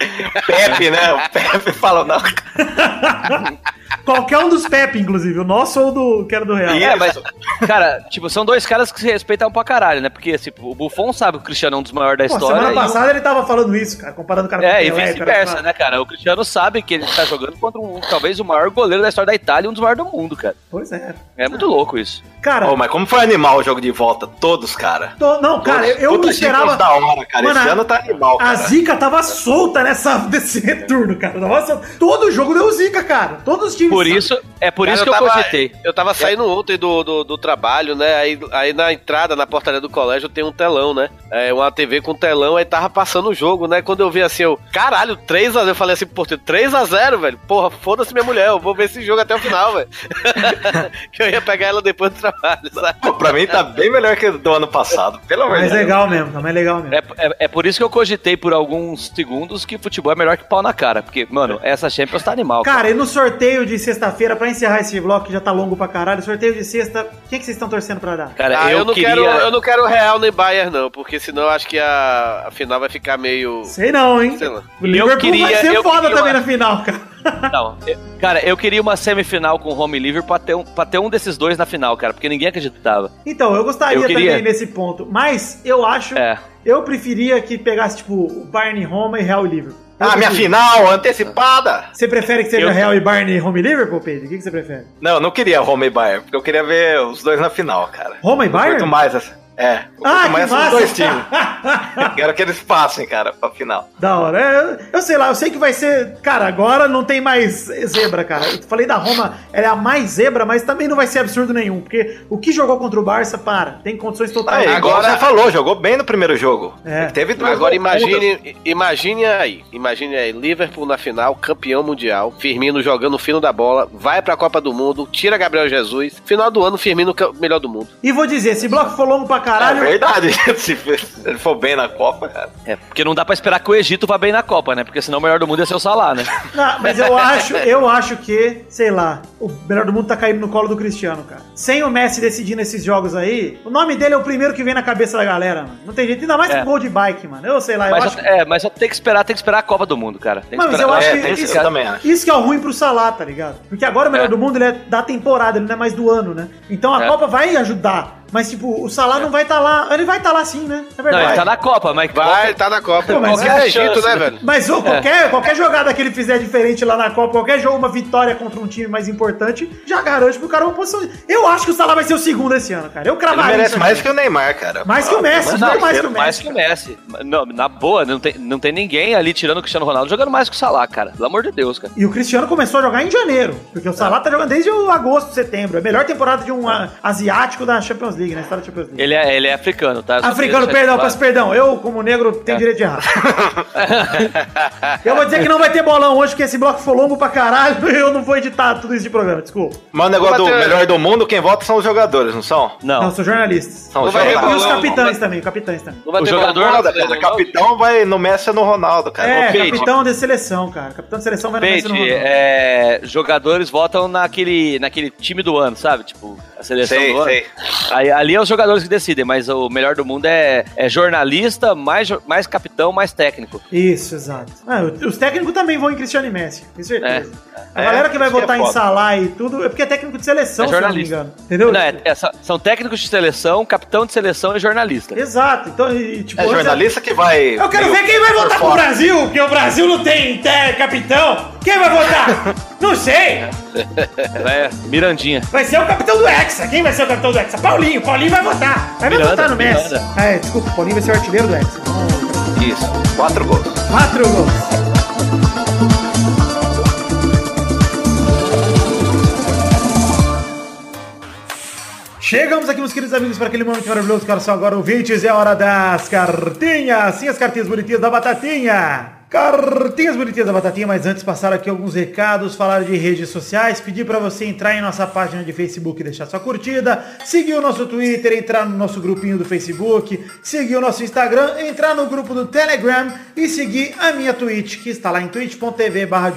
Pepe, né? O Pepe falou, não. (laughs) Qualquer um dos Pepe, inclusive, o nosso ou do que era do Real. É, mas, cara, tipo, são dois caras que se respeitam pra caralho, né? Porque, tipo, o Buffon sabe que o Cristiano é um dos maiores da Pô, história. semana e o- passada ele tava falando isso, cara, comparando o cara É, e Pelé, vice-versa, cara. né, cara? O Cristiano sabe que ele tá jogando contra um, talvez o maior goleiro da história da Itália e um dos maiores do mundo, cara. Pois é. É muito louco isso. Cara, mas como foi animal o jogo de volta? Todos, cara. tô- não, cara, eu, eu Puta não esperava. Da hora, cara. Mano, Esse a- ano tá animal, A cara. zica tava solta nessa, (laughs) nesse retorno, cara. Solta. Todo jogo deu zica, cara. Todos os Por isso, é por Cara, isso que eu, tava, cogitei. Eu tava saindo ontem do, do, do trabalho, né? Aí, aí na entrada, na portaria do colégio, tem um telão, né? É uma TV com telão, aí tava passando o jogo, né? Quando eu vi assim, eu, caralho, 3x0. Eu falei assim, pô, 3x0, velho. Porra, foda-se minha mulher, eu vou ver esse jogo até o final, velho. (laughs) que eu ia pegar ela depois do trabalho, sabe? Pô, pra mim tá bem melhor que o do ano passado, pelo de Mas Deus. legal mesmo, tá mais legal mesmo. É, é, é por isso que eu cogitei por alguns segundos que futebol é melhor que pau na cara. Porque, mano, essa Champions tá animal. Cara, e no sorteio de sexta-feira, pra encerrar esse bloco que já tá longo pra caralho, sorteio de sexta, quem que vocês estão torcendo pra dar? Cara, Ah, eu, eu, não queria... quero, eu não quero Real nem Bayern, não, porque senão eu acho que a, a final vai ficar meio. Sei não, hein? Sei lá. O Liverpool queria- vai ser eu foda queria também uma- na final, cara. (laughs) Não, eu- cara, eu queria uma semifinal com home e Liverpool pra ter, um, pra ter um desses dois na final, cara, porque ninguém acreditava. Então, eu gostaria Eu queria. também nesse ponto, mas eu acho, É. eu preferia que pegasse, tipo, o Bayern e Roma e Real e Liverpool. Ah, minha prefiro. final antecipada! Você prefere que seja Eu- Real e Bayern e Home e Liverpool, Pedro? O que, que você prefere? Não, eu não queria Roma e Bayern, porque eu queria ver os dois na final, cara. Roma e Bayern? curto mais essa. É, Ah, esses massa! dois times. (laughs) Quero que eles passem, cara, pra final. Da hora. É, Eu sei lá, eu sei que vai ser. Cara, agora não tem mais zebra, cara. Eu falei da Roma, ela é a mais zebra, mas também não vai ser absurdo nenhum. Porque o que jogou contra o Barça, para. Tem condições totais. Aí, igual agora- você falou, jogou bem no primeiro jogo. É. Teve duas Agora imagine, imagine aí, imagine aí, Liverpool na final, campeão mundial, Firmino jogando o fino da bola, vai pra Copa do Mundo, tira Gabriel Jesus, final do ano Firmino melhor do mundo. E vou dizer, esse bloco foi longo pra É caralho. verdade, (laughs) se ele for bem na Copa, cara. É, porque não dá pra esperar que o Egito vá bem na Copa, né? Porque senão o melhor do mundo ia ser o Salah, né? (laughs) Não, mas eu acho, (laughs) eu acho que, sei lá, o melhor do mundo tá caindo no colo do Cristiano, cara. Sem o Messi decidindo esses jogos aí, o nome dele é o primeiro que vem na cabeça da galera, mano. Não tem jeito, ainda mais É. com gol de bike, mano. Eu sei lá, eu Mas, acho. só- é, mas só tem que esperar, tem que esperar a Copa do Mundo, cara. Tem que Mas eu esperar- acho É, que isso, isso também, acho. isso que é o ruim pro Salah, tá ligado? Porque agora o melhor É. do mundo ele é da temporada, ele não é mais do ano, né? Então a É. Copa vai ajudar. Mas, tipo, o Salah não vai estar lá. Ele vai estar lá sim, né? É Não, verdade. ele tá na Copa, mas Vai, tá na Copa. Pô, mas Qualquer é Egito, né, velho? Mas ô, qualquer, qualquer jogada que ele fizer diferente lá na Copa, qualquer jogo, uma vitória contra um time mais importante, já garante pro cara uma posição. Eu acho que o Salah vai ser o segundo esse ano, cara. Eu Ele cravaria merece isso mais aqui. que o Neymar, cara. Mais que o Messi, Mas não, não, mais que o terceiro, mais Messi. que o Messi. Não, na boa, não tem, não tem ninguém ali tirando o Cristiano Ronaldo jogando mais que o Salah, cara. Pelo amor de Deus, cara. E o Cristiano começou a jogar em janeiro, porque o Salah tá jogando desde o agosto, setembro. É a melhor temporada de um ah, asiático da Champions League, na história da Champions League. Ele é, ele é africano, tá? Só Africano, perdão, peço perdão. Eu, como negro, tenho É. direito de errar. (laughs) eu vou dizer que não vai ter bolão hoje, porque esse bloco foi longo pra caralho (laughs) e eu não vou editar tudo isso de programa, desculpa. Mas o negócio do melhor do mundo, quem vota são os jogadores, não são? Não, Não, eu sou jornalista. São os E os bolão, capitães também, capitães também. Não vai O ter jogador- bola, Nada, cara. Capitão vai no Messi e no Ronaldo, cara. É, Peide. capitão de seleção, cara. Capitão de seleção vai no Messi no Ronaldo. é, jogadores votam naquele, naquele time do ano, sabe? Tipo, a seleção Sei, do ano. sei. Aí, ali é os jogadores que decidem, mas o melhor do mundo é, é jornalista, mais, mais capitão, mais técnico. Isso, exato. Ah, os técnicos também vão em Cristiano e Messi, tenho certeza. A É, galera que vai que é votar em. Salah e tudo é porque é técnico de seleção, É se não me jornalista. engano. Entendeu? Não, é- é- são- técnicos de seleção, capitão de seleção e jornalista. Exato. Então, e, tipo, É jornalista que vai. Eu quero ver quem vai votar pro. Brasil, porque o Brasil não tem capitão. Quem vai votar? (laughs) não sei. (laughs) É, Mirandinha. Vai ser o capitão do Hexa. Quem vai ser o capitão do Hexa? Paulinho. Paulinho vai votar. Vai Miranda, votar no Messi. Miranda. Ah, é, desculpa. Paulinho vai ser o artilheiro do Hexa. Isso, quatro gols. Quatro gols. Chegamos aqui, meus queridos amigos, para aquele momento maravilhoso, cara. São agora ouvintes. É a hora das cartinhas. Sim, as cartinhas bonitinhas da Batatinha. Cartinhas bonitinhas da Batatinha, mas antes passar aqui alguns recados, falar de redes sociais, pedir para você entrar em nossa página de Facebook e deixar sua curtida, seguir o nosso Twitter, entrar no nosso grupinho do Facebook, seguir o nosso Instagram, entrar no grupo do Telegram e seguir a minha Twitch, que está lá em twitch.tv barra.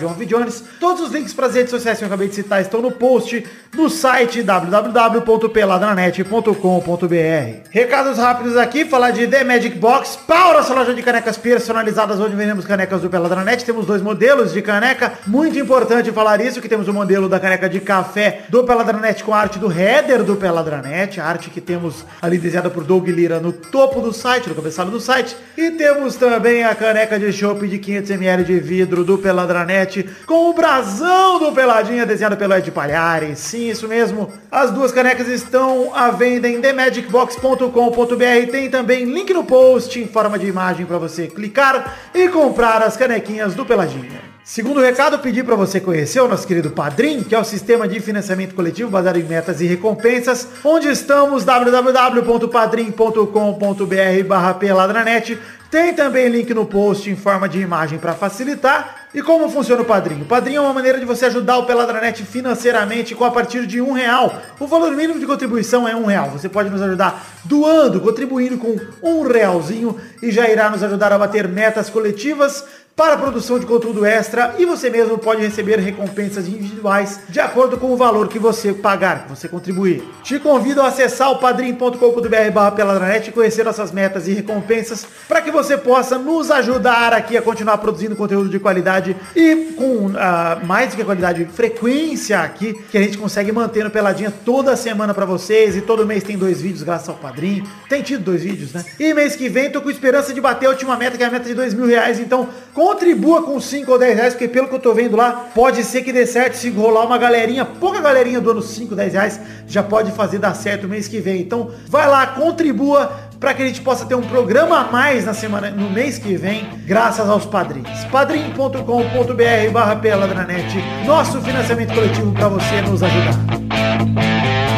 Todos os links para as redes sociais que eu acabei de citar estão no post do site www.peladranet.com.br. Recados rápidos aqui, falar de The Magic Box, pau nossa loja de canecas personalizadas, onde vendemos canecas do Peladranet. Temos dois modelos de caneca, muito importante falar isso, que temos o modelo da caneca de café do Peladranet com a arte do header do Peladranet, a arte que temos ali desenhada por Doug Lira no topo do site, no cabeçalho do site. E temos também a caneca de chopp de 500ml de vidro do Peladranet com o brasão do Peladinha desenhado pelo Ed Palhares. Sim, isso mesmo. As duas canecas estão à venda em themagicbox.com.br. Tem também link no post em forma de imagem para você clicar e comprar as canequinhas do Peladinha. Segundo recado, pedi para você conhecer o nosso querido Padrim, que é o sistema de financiamento coletivo baseado em metas e recompensas, onde estamos www.padrim.com.br barra peladranet. Tem também link no post em forma de imagem para facilitar. E como funciona o Padrinho? O Padrinho é uma maneira de você ajudar o Peladranet financeiramente com a partir de um real. O valor mínimo de contribuição é um real. Você pode nos ajudar doando, contribuindo com um realzinho e já irá nos ajudar a bater metas coletivas para a produção de conteúdo extra e você mesmo pode receber recompensas individuais de acordo com o valor que você pagar, que você contribuir. Te convido a acessar o padrim.com.br barra peladranet e conhecer nossas metas e recompensas para que você possa nos ajudar aqui a continuar produzindo conteúdo de qualidade e com uh, mais do que qualidade, frequência aqui que a gente consegue manter no Peladinha toda semana para vocês e todo mês tem dois vídeos graças ao Padrim. Tem tido dois vídeos, né? E mês que vem tô com esperança de bater a última meta, que é a meta de dois mil reais, então Contribua com 5 ou 10 reais, porque pelo que eu tô vendo lá, pode ser que dê certo se rolar uma galerinha, pouca galerinha do ano 5, 10 reais, já pode fazer dar certo mês que vem. Então vai lá, contribua para que a gente possa ter um programa a mais na semana, no mês que vem, graças aos padrinhos. padrim.com.br barra peladranet, nosso financiamento coletivo para você nos ajudar.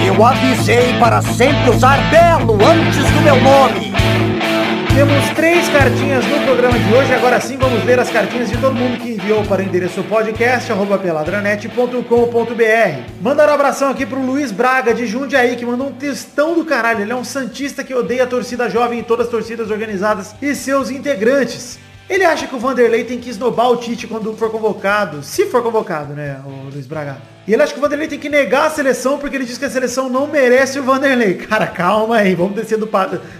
Eu avisei para sempre usar Belo antes do meu nome. Temos três cartinhas no programa de hoje. Agora sim, vamos ler as cartinhas de todo mundo que enviou para o endereço podcast peladranet.com.br. Mandar um abração aqui pro Luiz Braga de Jundiaí, que mandou um textão do caralho. Ele é um santista que odeia a torcida jovem e todas as torcidas organizadas e seus integrantes. Ele acha que o Vanderlei tem que esnobar o Tite quando for convocado. Se for convocado, né, o Luiz Braga. E ele acha que o Vanderlei tem que negar a seleção porque ele diz que a seleção não merece o Vanderlei. (laughs) Cara, calma aí, vamos descer do,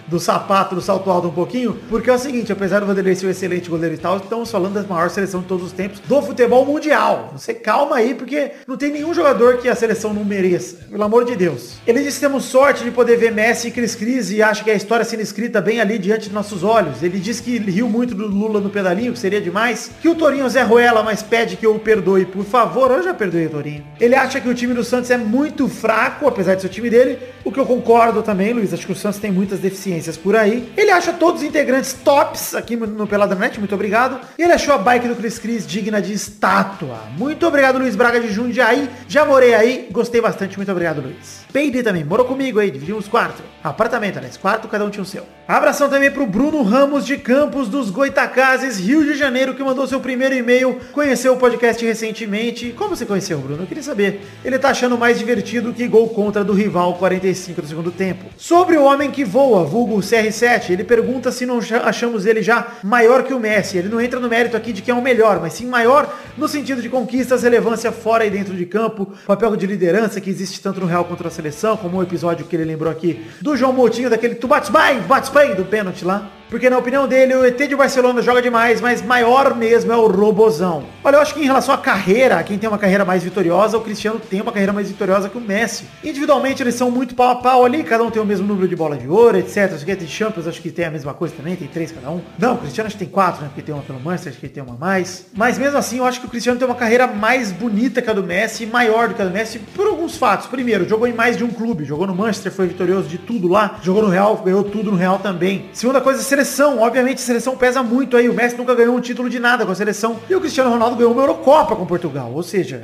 do sapato, do salto alto um pouquinho. Porque é o seguinte, apesar do Vanderlei ser um excelente goleiro e tal, estamos falando da maior seleção de todos os tempos do futebol mundial. Você calma aí, porque não tem nenhum jogador que a seleção não mereça. Pelo amor de Deus. Ele disse que temos sorte de poder ver Messi e Cris Cris e acha que a história sendo escrita bem ali diante de nossos olhos. Ele disse que riu muito do Lula no pedalinho, que seria demais. Que o Torinho Zé Ruela, mas pede que eu o perdoe, por favor. Eu já perdoei o Torinho. Ele acha que o time do Santos é muito fraco, apesar de ser o time dele, o que eu concordo também, Luiz. Acho que o Santos tem muitas deficiências por aí. Ele acha todos os integrantes tops aqui no Peladranet, muito obrigado. E ele achou a bike do Chris Cris digna de estátua. Muito obrigado, Luiz Braga de Jundiaí. Já morei aí, gostei bastante. Muito obrigado, Luiz. Peide também, morou comigo aí, dividimos quarto. Apartamento, aliás, quarto, cada um tinha o seu. Abração também pro Bruno Ramos de Campos dos Goitacazes, Rio de Janeiro, que mandou seu primeiro e-mail, conheceu o podcast recentemente. Como você conheceu, Bruno? Eu queria saber. Ele tá achando mais divertido que gol contra do rival 45 do segundo tempo. Sobre o homem que voa, vulgo CR7, ele pergunta se não achamos ele já maior que o Messi. Ele não entra no mérito aqui de que é o melhor, mas sim maior no sentido de conquistas, relevância fora e dentro de campo, papel de liderança que existe tanto no Real contra a seleção, como o episódio que ele lembrou aqui do João Moutinho, daquele tu bates bem, bates bem, do pênalti lá. Porque na opinião dele, o ET de Barcelona joga demais, mas maior mesmo é o Robozão. Olha, eu acho que em relação à carreira, quem tem uma carreira mais vitoriosa, o Cristiano tem uma carreira mais vitoriosa que o Messi. Individualmente eles são muito pau a pau ali, cada um tem o mesmo número de bola de ouro, etc. Acho que tem Champions, acho que tem a mesma coisa também, tem três cada um. Não, o Cristiano acho que tem quatro, né? Porque tem uma pelo Manchester, acho que tem uma mais. Mas mesmo assim, eu acho que o Cristiano tem uma carreira mais bonita que a do Messi, maior do que a do Messi, por alguns fatos. Primeiro, jogou em mais de um clube, jogou no Manchester, foi vitorioso de tudo lá, jogou no Real, ganhou tudo no Real também. Segunda coisa, seleção. Obviamente, a seleção pesa muito aí. O Messi nunca ganhou um título de nada com a seleção. E o Cristiano Ronaldo ganhou uma Eurocopa com Portugal. Ou seja,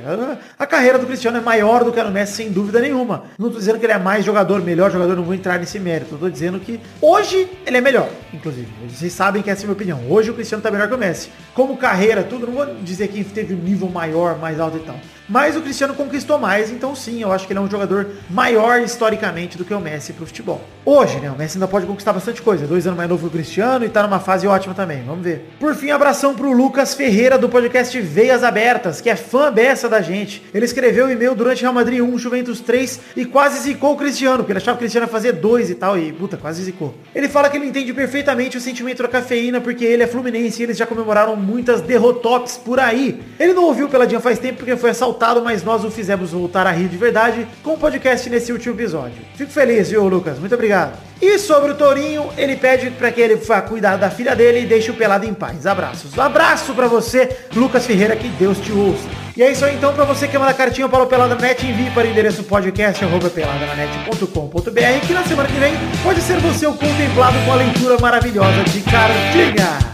a, carreira do Cristiano é maior do que a do Messi, sem dúvida nenhuma. Não tô dizendo que ele é mais jogador, melhor jogador, não vou entrar nesse mérito. Eu tô dizendo que hoje ele é melhor, inclusive. Vocês sabem que essa é a minha opinião. Hoje o Cristiano tá melhor que o Messi. Como carreira, tudo, não vou dizer que teve um nível maior, mais alto e tal. Mas o Cristiano conquistou mais, então sim, eu acho que ele é um jogador maior historicamente do que o Messi pro futebol. Hoje, né? O Messi ainda pode conquistar bastante coisa. Dois anos mais novo que o Cristiano e tá numa fase ótima também. Vamos ver. Por fim, abração pro Lucas Ferreira do podcast Veias Abertas, que é fã beça da gente. Ele escreveu um e-mail durante Real Madrid 1, Juventus 3 e quase zicou o Cristiano, porque ele achava que o Cristiano ia fazer dois e tal. E, puta, quase zicou. Ele fala que ele entende perfeitamente o sentimento da cafeína, porque ele é fluminense e eles já comemoraram muitas derrotops por aí. Ele não ouviu Peladinha faz tempo porque foi assaltado mas nós o fizemos voltar a rir de verdade com o podcast nesse último episódio. Fico feliz, viu, Lucas? Muito obrigado. E sobre o Tourinho, ele pede para que ele vá cuidar da filha dele e deixe o pelado em paz. Abraços. Um abraço para você, Lucas Ferreira, que Deus te ouça. E é isso aí então, para você que manda cartinha para o Pelada Net, envie para o endereço podcast@peladananet.com.br que na semana que vem pode ser você o contemplado com a leitura maravilhosa de cartinha.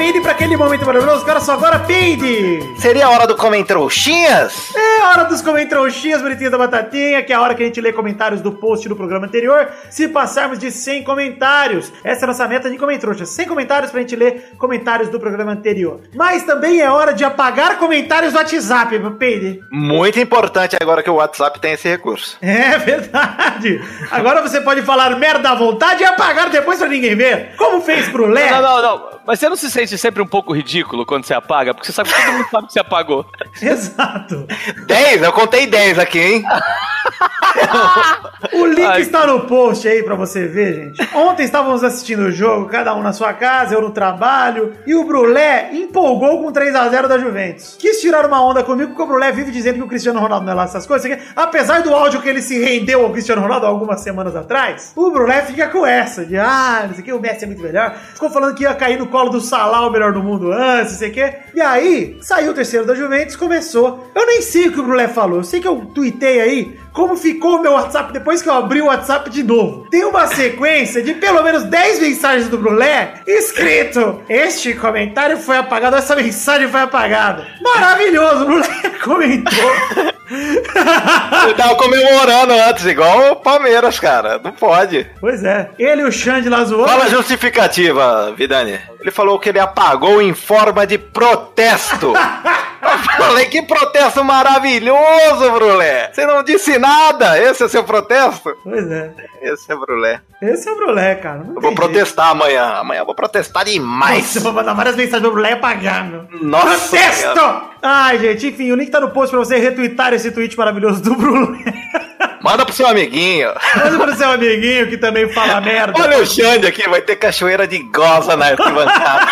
Peide, pra aquele momento maravilhoso. Cara, só agora, Peide! Seria a hora do Comentrouxinhas? É hora dos comentários bonitinhos da batatinha, que é a hora que a gente lê comentários do post do programa anterior. Se passarmos de 100 comentários, essa é a nossa meta de comentários. 100 comentários pra gente ler comentários do programa anterior. Mas também é hora de apagar comentários do WhatsApp, Peide. Muito importante agora que o WhatsApp tem esse recurso. É verdade. Agora você pode falar merda à vontade e apagar depois pra ninguém ver. Como fez pro Lé. Não, não, não. Mas você não se sente sempre um pouco ridículo quando você apaga? Porque você sabe que todo mundo sabe que você apagou. (laughs) Exato. 10, eu contei 10 aqui, hein? (laughs) O link Ai. está no post aí pra você ver, gente. Ontem estávamos assistindo o jogo, cada um na sua casa, eu no trabalho, e o Brulé empolgou com 3 a 0 da Juventus. Quis tirar uma onda comigo porque o Brulé vive dizendo que o Cristiano Ronaldo não é lá essas coisas. Apesar do áudio que ele se rendeu ao Cristiano Ronaldo algumas semanas atrás, o Brulé fica com essa de ah, não sei o que, o Messi é muito melhor. Ficou falando que ia cair no colo do Salah, o melhor do mundo antes, não sei o que. E aí, saiu o terceiro da Juventus, começou. Eu nem sei o que o Brulé falou, eu sei que eu tuitei aí como ficou o meu WhatsApp depois que eu abri o WhatsApp de novo. Tem uma sequência de pelo menos 10 mensagens do Brulé escrito: Este comentário foi apagado, essa mensagem foi apagada. Maravilhoso, o Brulé (laughs) comentou. Eu tava comemorando antes, igual o Palmeiras, cara. Não pode. pois é, ele e o Xande lá zoou. Fala a justificativa, Vidani. Ele falou que ele apagou em forma de protesto. (laughs) Eu falei, que protesto maravilhoso, Brulé. Você não disse nada. Esse é seu protesto? Pois é, Esse é Brulé. esse é o Brulé, cara. Não Eu vou jeito. protestar amanhã. Amanhã eu vou protestar demais. Nossa, eu vou mandar várias mensagens pro Brulé apagando. Nossa Protesto! Senhora. Ai, gente, enfim, o link tá no post pra você retweetar esse tweet maravilhoso do Brulé. (laughs) Manda pro seu amiguinho. Manda pro seu amiguinho que também fala merda. Olha o Xande aqui, vai ter cachoeira de goza na arquibancada.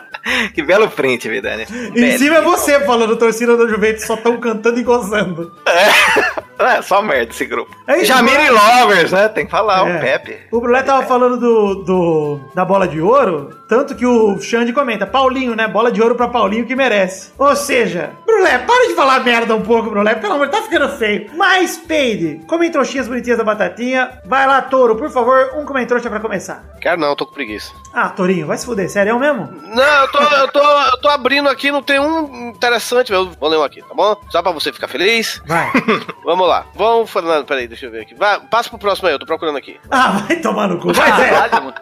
(laughs) (laughs) que belo print, Vidani. Em cima é você falando, torcida da Juventus só tão cantando e gozando. É, é só merda esse grupo. É isso, Jamiri Lovers, né? Tem que falar, É. o Pepe. O Brulé tava falando do, do- da bola de ouro, tanto que o Xande comenta, Paulinho, né? Bola de ouro pra Paulinho que merece. Ou seja, Brulé, para de falar merda um pouco, Brulé, pelo amor, tá ficando feio. Mas, Peide, comem trouxinhas bonitinhas da batatinha. Vai lá, Touro, por favor, um comentrouxa pra começar. Quero não, tô com preguiça. Ah, Torinho, vai se fuder, sério mesmo? Não, eu tô, eu tô, eu tô abrindo aqui, não tem um interessante, eu vou ler um aqui, tá bom? Só pra você ficar feliz. Vai. (laughs) Vamos lá. Vamos, Fernando, peraí, deixa eu ver aqui. Vai, passa pro próximo aí, eu tô procurando aqui. Ah, vai tomar no cu. Vai, Zé. Mano.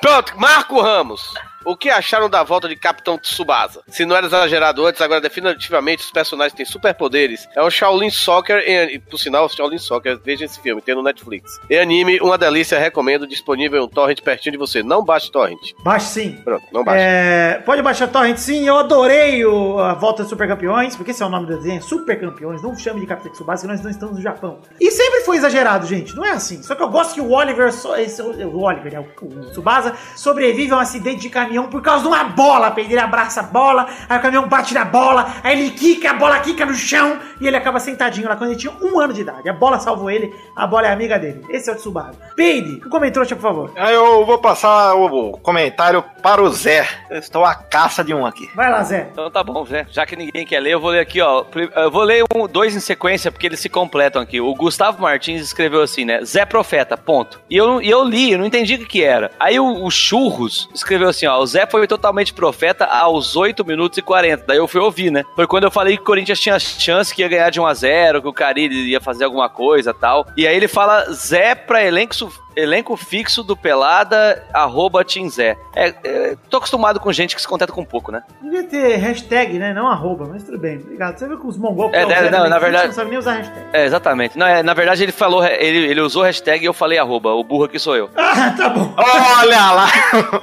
Pronto, Marco Ramos. O que acharam da volta de Capitão Tsubasa? Se não era exagerado antes, agora definitivamente os personagens têm superpoderes. É um Shaolin Soccer, e, por sinal, Shaolin Soccer, veja esse filme, tem no Netflix. E anime, uma delícia, recomendo, disponível em um torrent pertinho de você. Não baixe torrent. Baixe sim. Pronto, não baixe. É, pode baixar torrent sim, eu adorei o- a volta dos Super Campeões, porque esse é o nome do desenho, Super Campeões, não chame de Capitão Tsubasa, que nós não estamos no Japão. E sempre foi exagerado, gente, não é assim. Só que eu gosto que o Oliver, so- esse- o Oliver, né, o, o Tsubasa, sobrevive a um acidente de caminhão por causa de uma bola, ele abraça a bola, aí o caminhão bate na bola, aí ele quica, a bola quica no chão, e ele acaba sentadinho lá quando ele tinha um ano de idade. A bola salvou ele, a bola é amiga dele. Esse é o Tsubasa. Peide, comentário, por favor. Eu vou passar o comentário para o Zé. Eu estou à caça de um aqui. Vai lá, Zé. Então tá bom, Zé. Já que ninguém quer ler, eu vou ler aqui, ó. Eu vou ler um, dois em sequência, porque eles se completam aqui. O Gustavo Martins escreveu assim, né? Zé Profeta, ponto. E eu, e eu li, eu não entendi o que, que era. Aí o, o Churros escreveu assim, ó. O Zé foi totalmente profeta aos 8 minutos e 40. Daí eu fui ouvir, né? Foi quando eu falei que o Corinthians tinha chance que ia ganhar de 1 a 0 que o Carilli ia fazer alguma coisa tal. E aí ele fala Zé pra elenco Elenco fixo do Pelada, arroba Team Zé. É, é, tô acostumado com gente que se contenta com pouco, né? Devia ter hashtag, né? Não arroba, mas tudo bem. Obrigado. Você viu que os mongol que É, é, não, na verdade- não sabe nem usar hashtag. É, exatamente. Não, é, na verdade, ele falou, ele, ele usou hashtag e eu falei arroba. O burro aqui sou eu. (laughs) Ah, tá bom. Olha lá!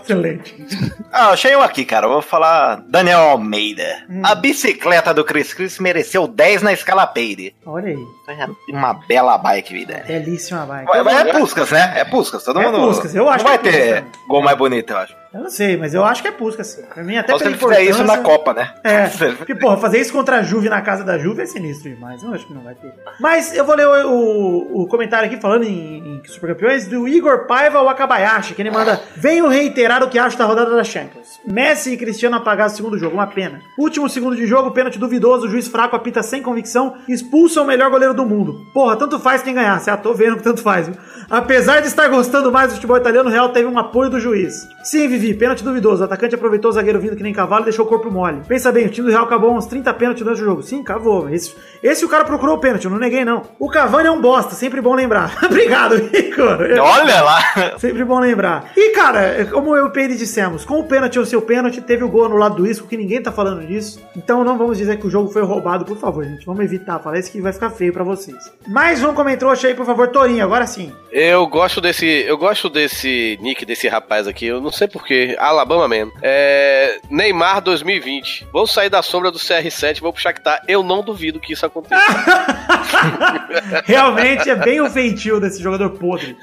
Excelente. (laughs) Ah, achei um aqui, cara. Eu vou falar Daniel Almeida. A bicicleta do Chris Chris mereceu 10 na escala Peire. Olha aí. Uma bela bike, vida. Belíssima bike. Mas mas é Puscas, né? É Puscas. Todo É mundo. Puskas, eu acho Não vai que é Puskas ter. Gol mais bonito, eu acho. Eu não sei, mas eu acho que é Pusca, sim. Pra mim, até Só se ele fizer isso na Copa, né? É, (laughs) porque, porra, fazer isso contra a Juve na casa da Juve é sinistro demais. Eu acho que não vai ter. Mas eu vou ler o, o- o comentário aqui falando em, em Super Campeões do Igor Paiva Wakabayashi, que ele manda: Venho reiterar o que acho da rodada da Champions. Messi e Cristiano apagados no segundo jogo, uma pena. Último segundo de jogo, pênalti duvidoso, juiz fraco apita sem convicção, expulsa o melhor goleiro do mundo. Porra, tanto faz quem ganhar, você tô vendo que tanto faz. Viu? Apesar de estar gostando mais do futebol italiano, o Real teve um apoio do juiz. Sim, Vivi, pênalti duvidoso. O atacante aproveitou o zagueiro vindo que nem cavalo e deixou o corpo mole. Pensa bem, o time do Real acabou uns 30 pênaltis durante o jogo. Sim, cavou. Esse, esse o cara procurou o pênalti, eu não neguei não. O Cavani é um bosta, sempre bom lembrar. (laughs) Obrigado, Igor. Olha lá. Sempre bom lembrar. E, cara, como eu e o Pedro dissemos, com o pênalti ou seu pênalti, teve o gol no lado do Isco, que ninguém tá falando disso. Então não vamos dizer que o jogo foi roubado, por favor, gente. Vamos evitar falar isso que vai ficar feio pra vocês. Mais um comentrouxa aí, por favor, Torinho, agora sim. Eu gosto desse. Eu gosto desse nick desse rapaz aqui. Eu não sei porquê. Alabama mesmo. É. Neymar 2020. Vou sair da sombra do CR7, vou pro Shakhtar. Eu não duvido que isso aconteça. (laughs) Realmente é bem o feitio desse jogador podre.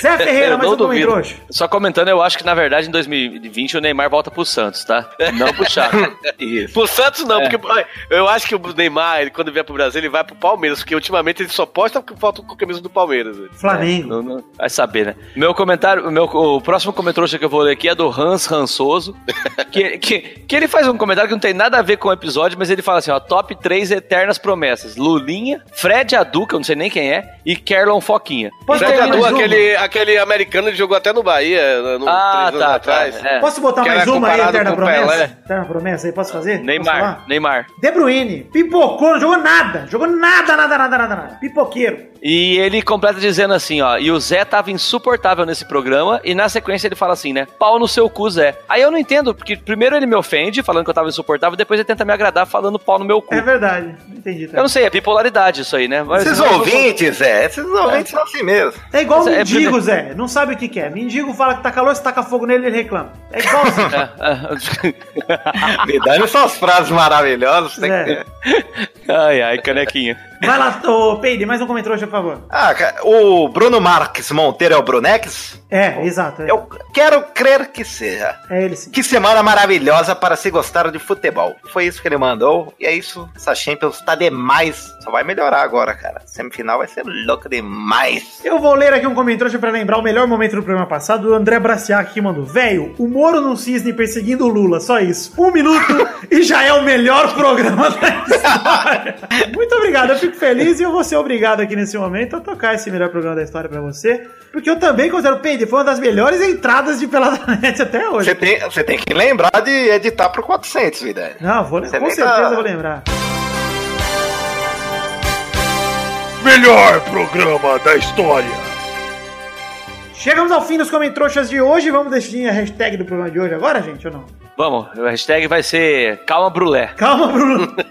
Zé Ferreira, Eu não um duvido. comentrouxa. Só comentando, eu acho que na verdade em 2020 o Neymar volta pro Santos, tá? Não pro Chaco. (laughs) Isso. Pro Santos não, É. porque eu acho que o Neymar, ele, quando vier pro Brasil, ele vai pro Palmeiras, porque ultimamente ele só posta com foto com a camisa do Palmeiras. Flamengo. Não, não- vai saber, né? Meu comentário, o meu, o próximo comentário que eu vou ler aqui é do Hans Rançoso, (laughs) que, que, que ele faz um comentário que não tem nada a ver com o episódio, mas ele fala assim, ó, top 3 eternas promessas. Lulinha, Fred Adu, que eu não sei nem quem é, e Kerlon Foquinha. Posso E Fred Adu, aquele, aquele americano, ele jogou até no Bahia, no, Ah, três tá, anos atrás. tá, é. Posso botar Que mais uma aí, Eterna Promessa? Pelé. Eterna Promessa aí, posso fazer? Posso Neymar, falar? Neymar. De Bruyne, pipocou, não jogou nada. Jogou nada, nada, nada, nada, nada. Pipoqueiro. E ele completa dizendo assim, ó, e o Zé tava insuportável nesse programa, e na sequência ele fala assim, né, pau no seu cu, Zé. Aí eu não entendo, porque primeiro ele me ofende, falando que eu tava insuportável, depois ele tenta me agradar falando pau no meu cu. É verdade. Entendi. Eu Tá? não sei, é bipolaridade isso aí, né? Mas- Esses ouvintes, é, esses ouvintes são assim mesmo. É igual Mas é mendigo, prime- Zé. Não sabe o que quer. Mendigo fala que tá calor, se taca fogo nele, ele reclama. É igualzinho. É, (laughs) Me dando essas frases maravilhosas. Tem que... É. ai, ai, canequinha. Vai lá, ô Peide, mais um comentário, por favor. Ah, o Bruno Marques Monteiro é o Brunex? É, exato. É, Eu quero crer que seja. é ele sim. Que semana maravilhosa para se gostar de futebol. Foi isso que ele mandou. E é isso. Essa Champions tá demais. Só vai melhorar agora, cara. Semifinal vai ser louco demais. Eu vou ler aqui um comentário pra lembrar o melhor momento do programa passado. O André Braciac que mandou. Velho, o Moro num cisne perseguindo o Lula. Só isso. Um minuto (laughs) e já é o melhor programa da história. (laughs) Muito obrigado. Eu fico feliz e eu vou ser obrigado aqui nesse momento a tocar esse melhor programa da história pra você. Porque eu também considero, Peide, foi uma das melhores entradas de Peladanet até hoje. Você tem, você tem que lembrar de editar pro 400, vida. Não, vou, Você com nem certeza tá- vou lembrar. Melhor programa da história. Chegamos ao fim dos comentários de hoje. Vamos definir a hashtag do programa de hoje agora, gente, ou não? Vamos, o hashtag vai ser calma brulé. Calma, Bruno. (laughs)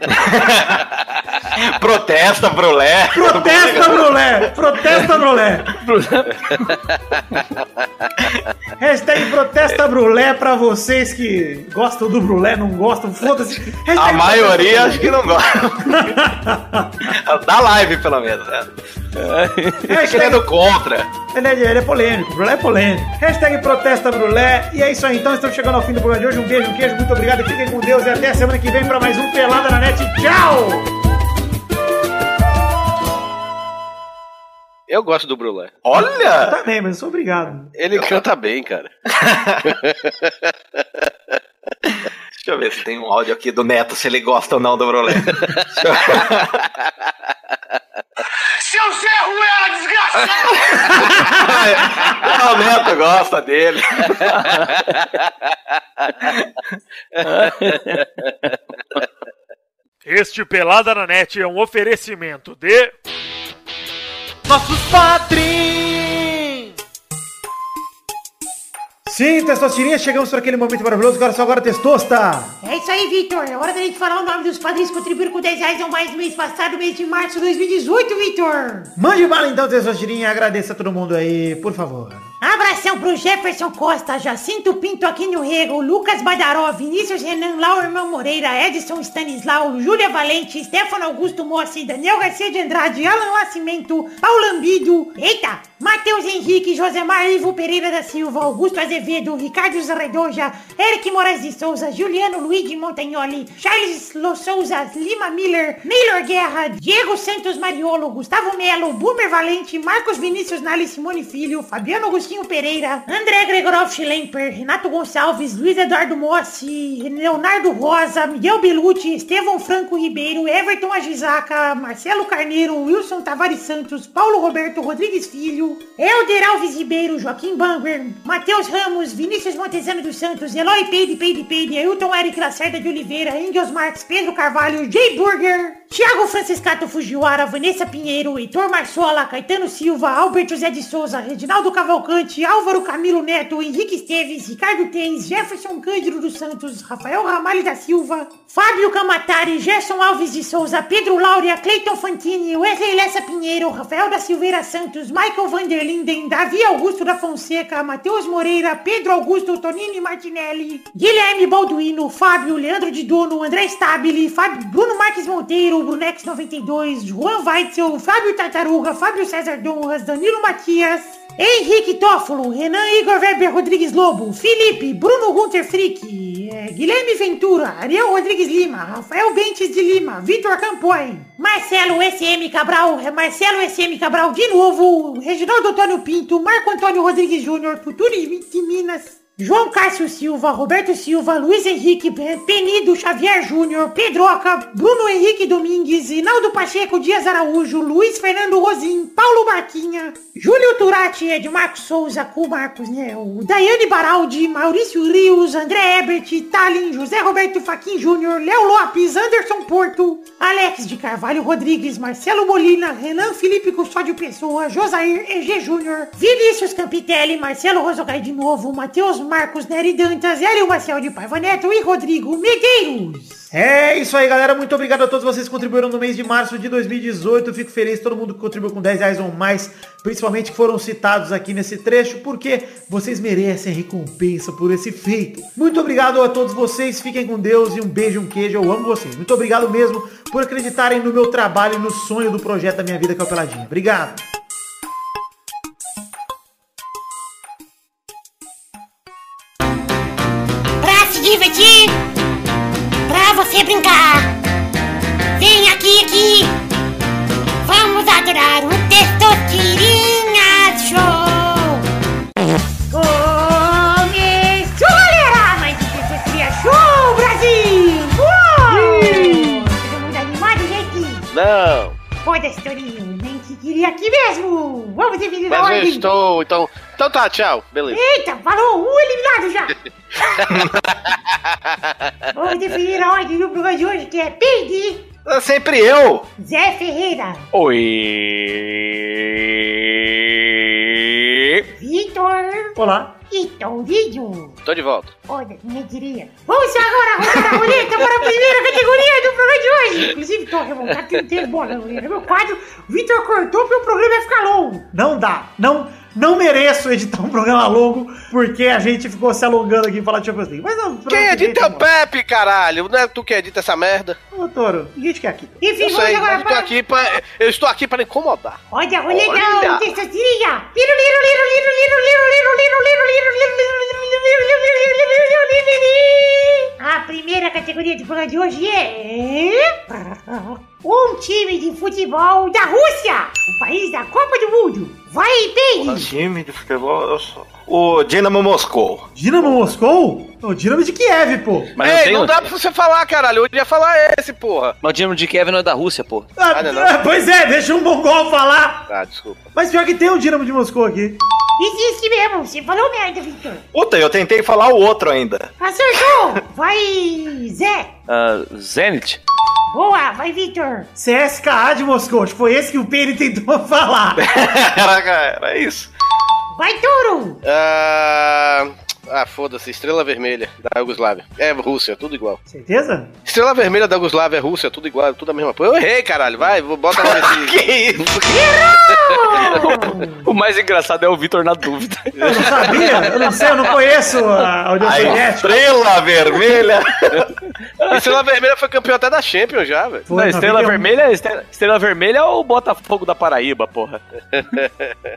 Protesta, Brulé. Protesta, (laughs) Brulé! Protesta, Brulé! (laughs) Hashtag protesta Brulé pra vocês que gostam do Brulé, não gostam, foda-se. Hashtag A maioria acho que não gosta. da live, pelo menos. Né? Brulé. Ele é Hashtag, do contra. ele, é, ele é polêmico, Brulé é polêmico. Hashtag protesta Brulé. E é isso aí, então estamos chegando ao fim do programa de hoje. Um beijo, um queijo, muito obrigado. Fiquem com Deus e até semana que vem pra mais um Pelada na Net. Tchau! Eu gosto do Brulé. Olha! Também, mas eu sou obrigado. Ele canta bem, cara. (laughs) Deixa eu ver se tem um áudio aqui do Neto, se ele gosta ou não do eu- (laughs) Seu Zé Ruela, desgraçado! (laughs) Ah, o Neto gosta dele. (laughs) Este Pelada na Net é um oferecimento de. Nossos padrinhos! Sim, Testosterinha, chegamos por aquele momento maravilhoso. Agora só agora, Testosta! É isso aí, Vitor. É hora da gente falar o nome dos padrinhos que contribuíram com 10 reais ou mais no mês passado, mês de março de 2018, Vitor. Mande bala então, Testosterinha. Agradeça a todo mundo aí, por favor. Abração pro Jefferson Costa, Jacinto Pinto aqui no Rego, Lucas Badaró, Vinícius Renan, Laurman Moreira, Edson Stanislau, Júlia Valente, Stefano Augusto Mossi, Daniel Garcia de Andrade, Alan Nascimento, Paulo Ambido, eita, Matheus Henrique, Josemar Ivo Pereira da Silva, Augusto Azevedo, Ricardo Zarredoja, Eric Moraes de Souza, Juliano Luigi Montagnoli, Charles Lo Souza, Lima Miller, Neylor Guerra, Diego Santos Mariolo, Gustavo Melo, Boomer Valente, Marcos Vinícius Nali Simone Filho, Fabiano Agostinho Pereira, André Gregorov Schlemper, Renato Gonçalves, Luiz Eduardo Mossi, Leonardo Rosa, Miguel Belucci, Estevão Franco Ribeiro, Everton Agisaca, Marcelo Carneiro, Wilson Tavares Santos, Paulo Roberto Rodrigues Filho, Helder Alves Ribeiro, Joaquim Banger, Matheus Ramos, Vinícius Montezano dos Santos, Eloy Peide, Peide, Peide, Ailton Eric Lacerda de Oliveira, Engels Marques, Pedro Carvalho, Jay Burger, Thiago Franciscato Fujiwara, Vanessa Pinheiro, Heitor Marçola, Caetano Silva, Albert José de Souza, Reginaldo Cavalcante, Álvaro Camilo Neto, Henrique Esteves, Ricardo Tens, Jefferson Cândido dos Santos, Rafael Ramalho da Silva, Fábio Camatari, Gerson Alves de Souza, Pedro Laura, Cleiton Fantini, Wesley Lessa Pinheiro, Rafael da Silveira Santos, Michael Vanderlinden, Davi Augusto da Fonseca, Matheus Moreira, Pedro Augusto Tonini Martinelli, Guilherme Balduino, Fábio, Leandro de Dono, André Stabile, Fábio, Bruno Marques Monteiro, Brunex 92, Juan Weitzel, Fábio Tartaruga, Fábio César Donras, Danilo Matias, Henrique Toffolo, Renan Igor Weber Rodrigues Lobo, Felipe, Bruno Gunter Frick, eh, Guilherme Ventura, Ariel Rodrigues Lima, Rafael Bentes de Lima, Vitor Campoy, Marcelo SM Cabral, eh, Marcelo SM Cabral de novo, Reginaldo Antônio Pinto, Marco Antônio Rodrigues Júnior, Futuro de Minas, João Cássio Silva, Roberto Silva, Luiz Henrique Pe- Penido Xavier Júnior, Pedroca, Bruno Henrique Domingues, Inaldo Pacheco Dias Araújo, Luiz Fernando Rosim, Paulo Marquinha, Júlio Turati, Edmarco Souza, com Marcos, né? O Daiane Baraldi, Maurício Rios, André Ebert, Talin, José Roberto Faquin Júnior, Léo Lopes, Anderson Porto, Alex de Carvalho Rodrigues, Marcelo Molina, Renan Felipe Custódio Pessoa, Josair EG Júnior, Vinícius Campitelli, Marcelo Rosogai de novo, Matheus Marcos Neri Dantas, Hélio Marcel de Paiva Neto e Rodrigo Medeiros. É isso aí, galera. Muito obrigado a todos vocês que contribuíram no mês de março de 2018. Fico feliz, todo mundo que contribuiu com 10 reais ou mais, principalmente que foram citados aqui nesse trecho, porque vocês merecem recompensa por esse feito. Muito obrigado a todos vocês, fiquem com Deus e um beijo, um queijo. Eu amo vocês. Muito obrigado mesmo por acreditarem no meu trabalho e no sonho do projeto da minha vida, que é o Peladinho. Obrigado. Divertir, pra você brincar. Vem aqui, aqui. Vamos adorar o Testosterinha Show. Começou, galera! Mais um Terceira Show, Brasil! Uou! Todo mundo animado, gente? Não, Foda-se, Torinho. Queria aqui mesmo. Vamos definir a mas eu ordem. estou, então... Então tá, tchau, beleza. Eita, falou um eliminado já. (laughs) Vamos definir a ordem do programa de hoje, que é Peide, É sempre eu. Zé Ferreira, Oi. Vitor Olá. E Tourinho. Tô de volta. Olha, nem diria. Vamos agora rodar a roleta para a primeira categoria do programa de hoje. Inclusive, tô revoltado que não tem bola meu quadro. O Vitor cortou porque o programa ia ficar longo. Não dá. Não, não mereço editar um programa longo, porque a gente ficou se alongando aqui em falar de Champions League. Mas não, Quem edita é o Pepe, caralho? Não é tu que edita essa merda? Ô, Toro, ninguém te quer aqui. Enfim, Eu vamos sei, agora para... aqui pra... Eu estou aqui para incomodar. Olha a roleta, Olha. testosterinha. Liro, liro, liro, liro, liro, liro, liro, liro, liro, liro, a primeira categoria de programa de hoje é. Um time de futebol da Rússia, o país da Copa do Mundo. Vai, Peide! Um time de futebol, eu sou. O Dinamo Moscou. Dinamo Moscou? O Dinamo de Kiev, pô. Mas não Ei, tem não um- dá pra você falar, caralho. Eu ia falar esse, porra. Mas o Dinamo de Kevin não é da Rússia, pô. Ah, não, não. ah, Pois é, deixa um mongol falar. Ah, desculpa. Mas pior que tem o Dinamo de Moscou aqui. Existe mesmo, você falou merda, Victor. Puta, eu tentei falar o outro ainda. Acertou! (laughs) Vai, Zé! Ah, Zenit. Boa, vai, Victor! CSKA de Moscou. Acho que foi esse que o Pedro tentou (laughs) falar. era, era isso. Vai, Turo! Uh, ah, ah foda-se. Estrela Vermelha da Yugoslávia. É Rússia, tudo igual. Certeza? Estrela Vermelha da Yugoslávia é Rússia, tudo igual, tudo a mesma coisa. Eu errei, caralho. Vai, vou- bota lá nesse... Que isso? (laughs) O mais engraçado é o Vitor na dúvida. Eu não sabia. Eu não sei, eu não conheço a União Soviética. estrela vermelha. (laughs) Estrela Vermelha foi campeão até da Champions já, velho. Não, Estrela 91. Vermelha, Estrela, Estrela Vermelha é o Botafogo da Paraíba, porra.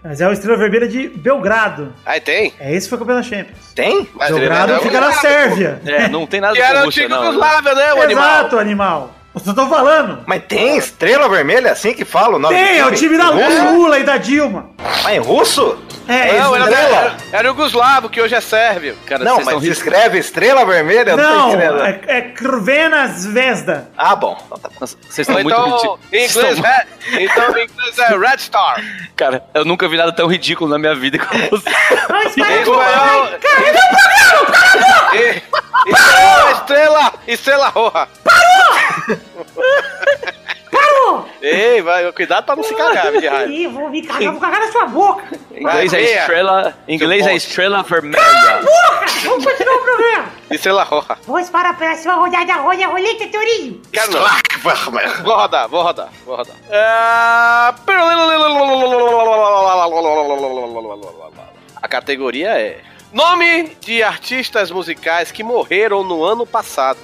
Mas é o Estrela Vermelha de Belgrado. Aí tem. É esse que foi campeão da Champions. Tem? Belgrado fica na Sérvia. É, não tem nada Que era antigo não. Yugoslávia, né, o animal? Exato, animal. Eu tô falando. Mas tem estrela vermelha assim que fala o nome Tem, é o time da Russo? Lula e da Dilma. Mas em russo? É, Não, isso. era, Estrela? era, era Yugoslavo, que hoje é sérvio. Cara, Não, mas se escreve estrela vermelha? Eu não tô Não, é, é Crvena Zvezda. Ah, bom. Então Vocês estão muito então, ridículos. em inglês, é, então, em inglês é Red Star. Cara, eu nunca vi nada tão ridículo na minha vida como você. Vamos Em para a espanhol. Em espanhol, estrela, estrela roja. Parou! (laughs) Ei, vai, cuidado pra não se cagar, de raiva. Ih, vou me cagar, vou cagar na sua boca. Em inglês é estrela, em inglês é estrela vermelha. Boca! Vamos continuar o programa. Estrela roja. Vamos para a próxima rodada. Roda a roleta, Torinho. Quero não. Vou rodar, vou rodar, vou rodar. É, A categoria é Nome de artistas musicais que morreram no ano passado.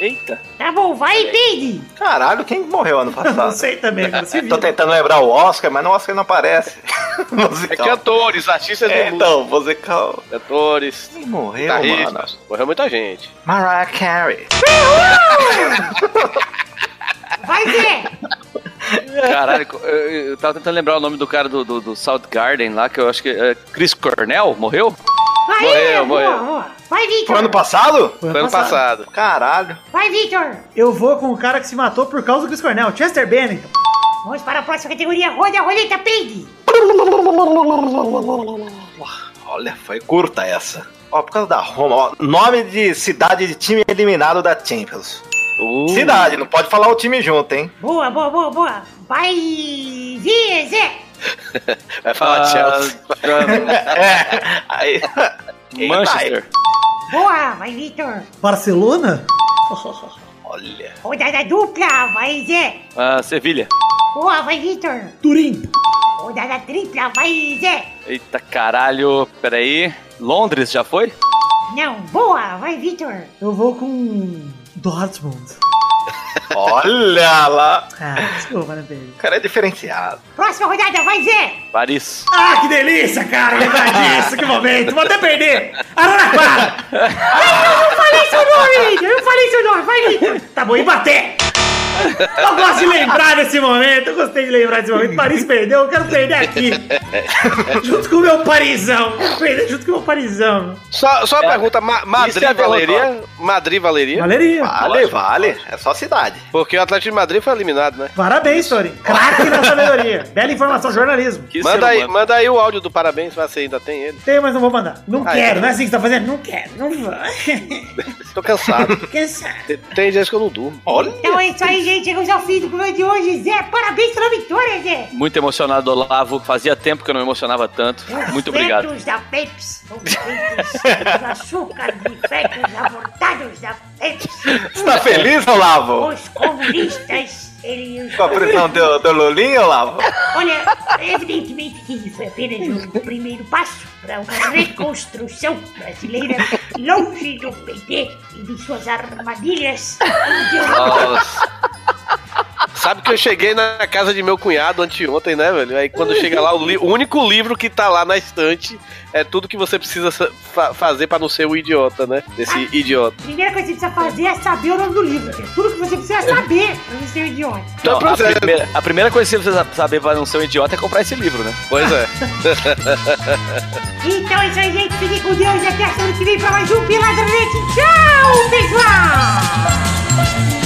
Eita. Tá bom, vai, Peide. Caralho, quem morreu ano (laughs) Não passado? sei também, (laughs) cara. Se Tô tentando lembrar o Oscar, mas no Oscar não aparece. (laughs) É musical. cantores, artistas de É, música. então, musical. Cantores, Quem morreu, mano? Morreu muita gente. Mariah Carey. Vai, Zé. Caralho, eu, eu tava tentando lembrar o nome do cara do, do, do South Garden lá, que eu acho que é Chris Cornell, morreu? Vai, Morreu, morreu. boa. Vai, Vitor. Foi ano passado? Foi ano passado. Caralho. Vai, Vitor. Eu vou com o cara que se matou por causa do Chris Cornell, Chester Bennington. Vamos para a próxima categoria. Roda a roleta, Peide. Olha, foi curta essa. Ó, por causa da Roma, ó. Nome de cidade de time eliminado da Champions. Cidade, não pode falar o time junto, hein? Boa, boa, boa, boa. Vai, Zé, Zé. (laughs) Vai falar Ah, Chelsea. (laughs) É. Aí. (laughs) Manchester. Boa, vai, Vitor. Barcelona? Olha. Rodada dupla. Vai, Zé. Ah, Sevilha. Boa, vai, Vitor. Turim. Rodada tripla. Vai, Zé. Eita caralho, peraí. Londres já foi? Não, boa, vai, Vitor. Eu vou com Dortmund. Olha lá. Ah, desculpa, né, Pedro? O cara é diferenciado. Próxima rodada, vai, Zé. Paris. Ah, que delícia, cara, lembrar (laughs) disso, que momento. Vou até perder. Araraquara. Eu não falei seu nome, Vitor. Eu não falei seu nome. Vai, Vitor. Tá bom, e bater. Eu gosto de lembrar desse momento, eu gostei de lembrar desse momento. Paris perdeu, eu quero perder aqui. (laughs) junto com o meu parizão. Quero perder junto com o meu parizão. Só, só uma pergunta, Ma- Madrid Isso é valeria? Madrid valeria? Valeria. Vale, vale. É só cidade. Porque o Atlético de Madrid foi eliminado, né? Parabéns, Tori. Craque na sabedoria. (laughs) Bela informação, jornalismo. Que Manda aí, humano. manda aí o áudio do parabéns, se você ainda tem ele. Tem, mas não vou mandar. Não Ah, quero, então. não é assim que você tá fazendo? Não quero, não vou. Tô cansado. (laughs) Cansado. tem, tem dias que eu não durmo. Olha. Então é isso aí, gente. Chegamos ao fim do programa de hoje. Zé, parabéns pela vitória, Zé. Muito emocionado, Olavo. Fazia tempo que eu não me emocionava tanto. Muito obrigado. Fetos da Pepsi. Os fetos de açúcar de fetos abortados da Pepsi. Você tá feliz, Olavo? Os comunistas, eles... Com a prisão do, do Lulinha, Olavo? Olha, evidentemente que isso foi apenas um primeiro passo para uma reconstrução brasileira longe do PT e de suas armadilhas. Nossa. Sabe que eu cheguei na casa de meu cunhado anteontem, né, velho? Aí quando chega lá, o, li- o único livro que tá lá na estante é tudo que você precisa sa- fa- fazer pra não ser o idiota, né? Desse idiota. A primeira coisa que você precisa fazer é saber o nome do livro, que é tudo que você precisa saber pra não ser um idiota. Então, Não, a, é. primeira, a primeira coisa que você precisa saber para não ser um idiota é comprar esse livro, né? Pois é. (laughs) Então é isso aí, gente. Fiquem com Deus e até a semana que vem pra mais um Peladronete. Tchau, pessoal!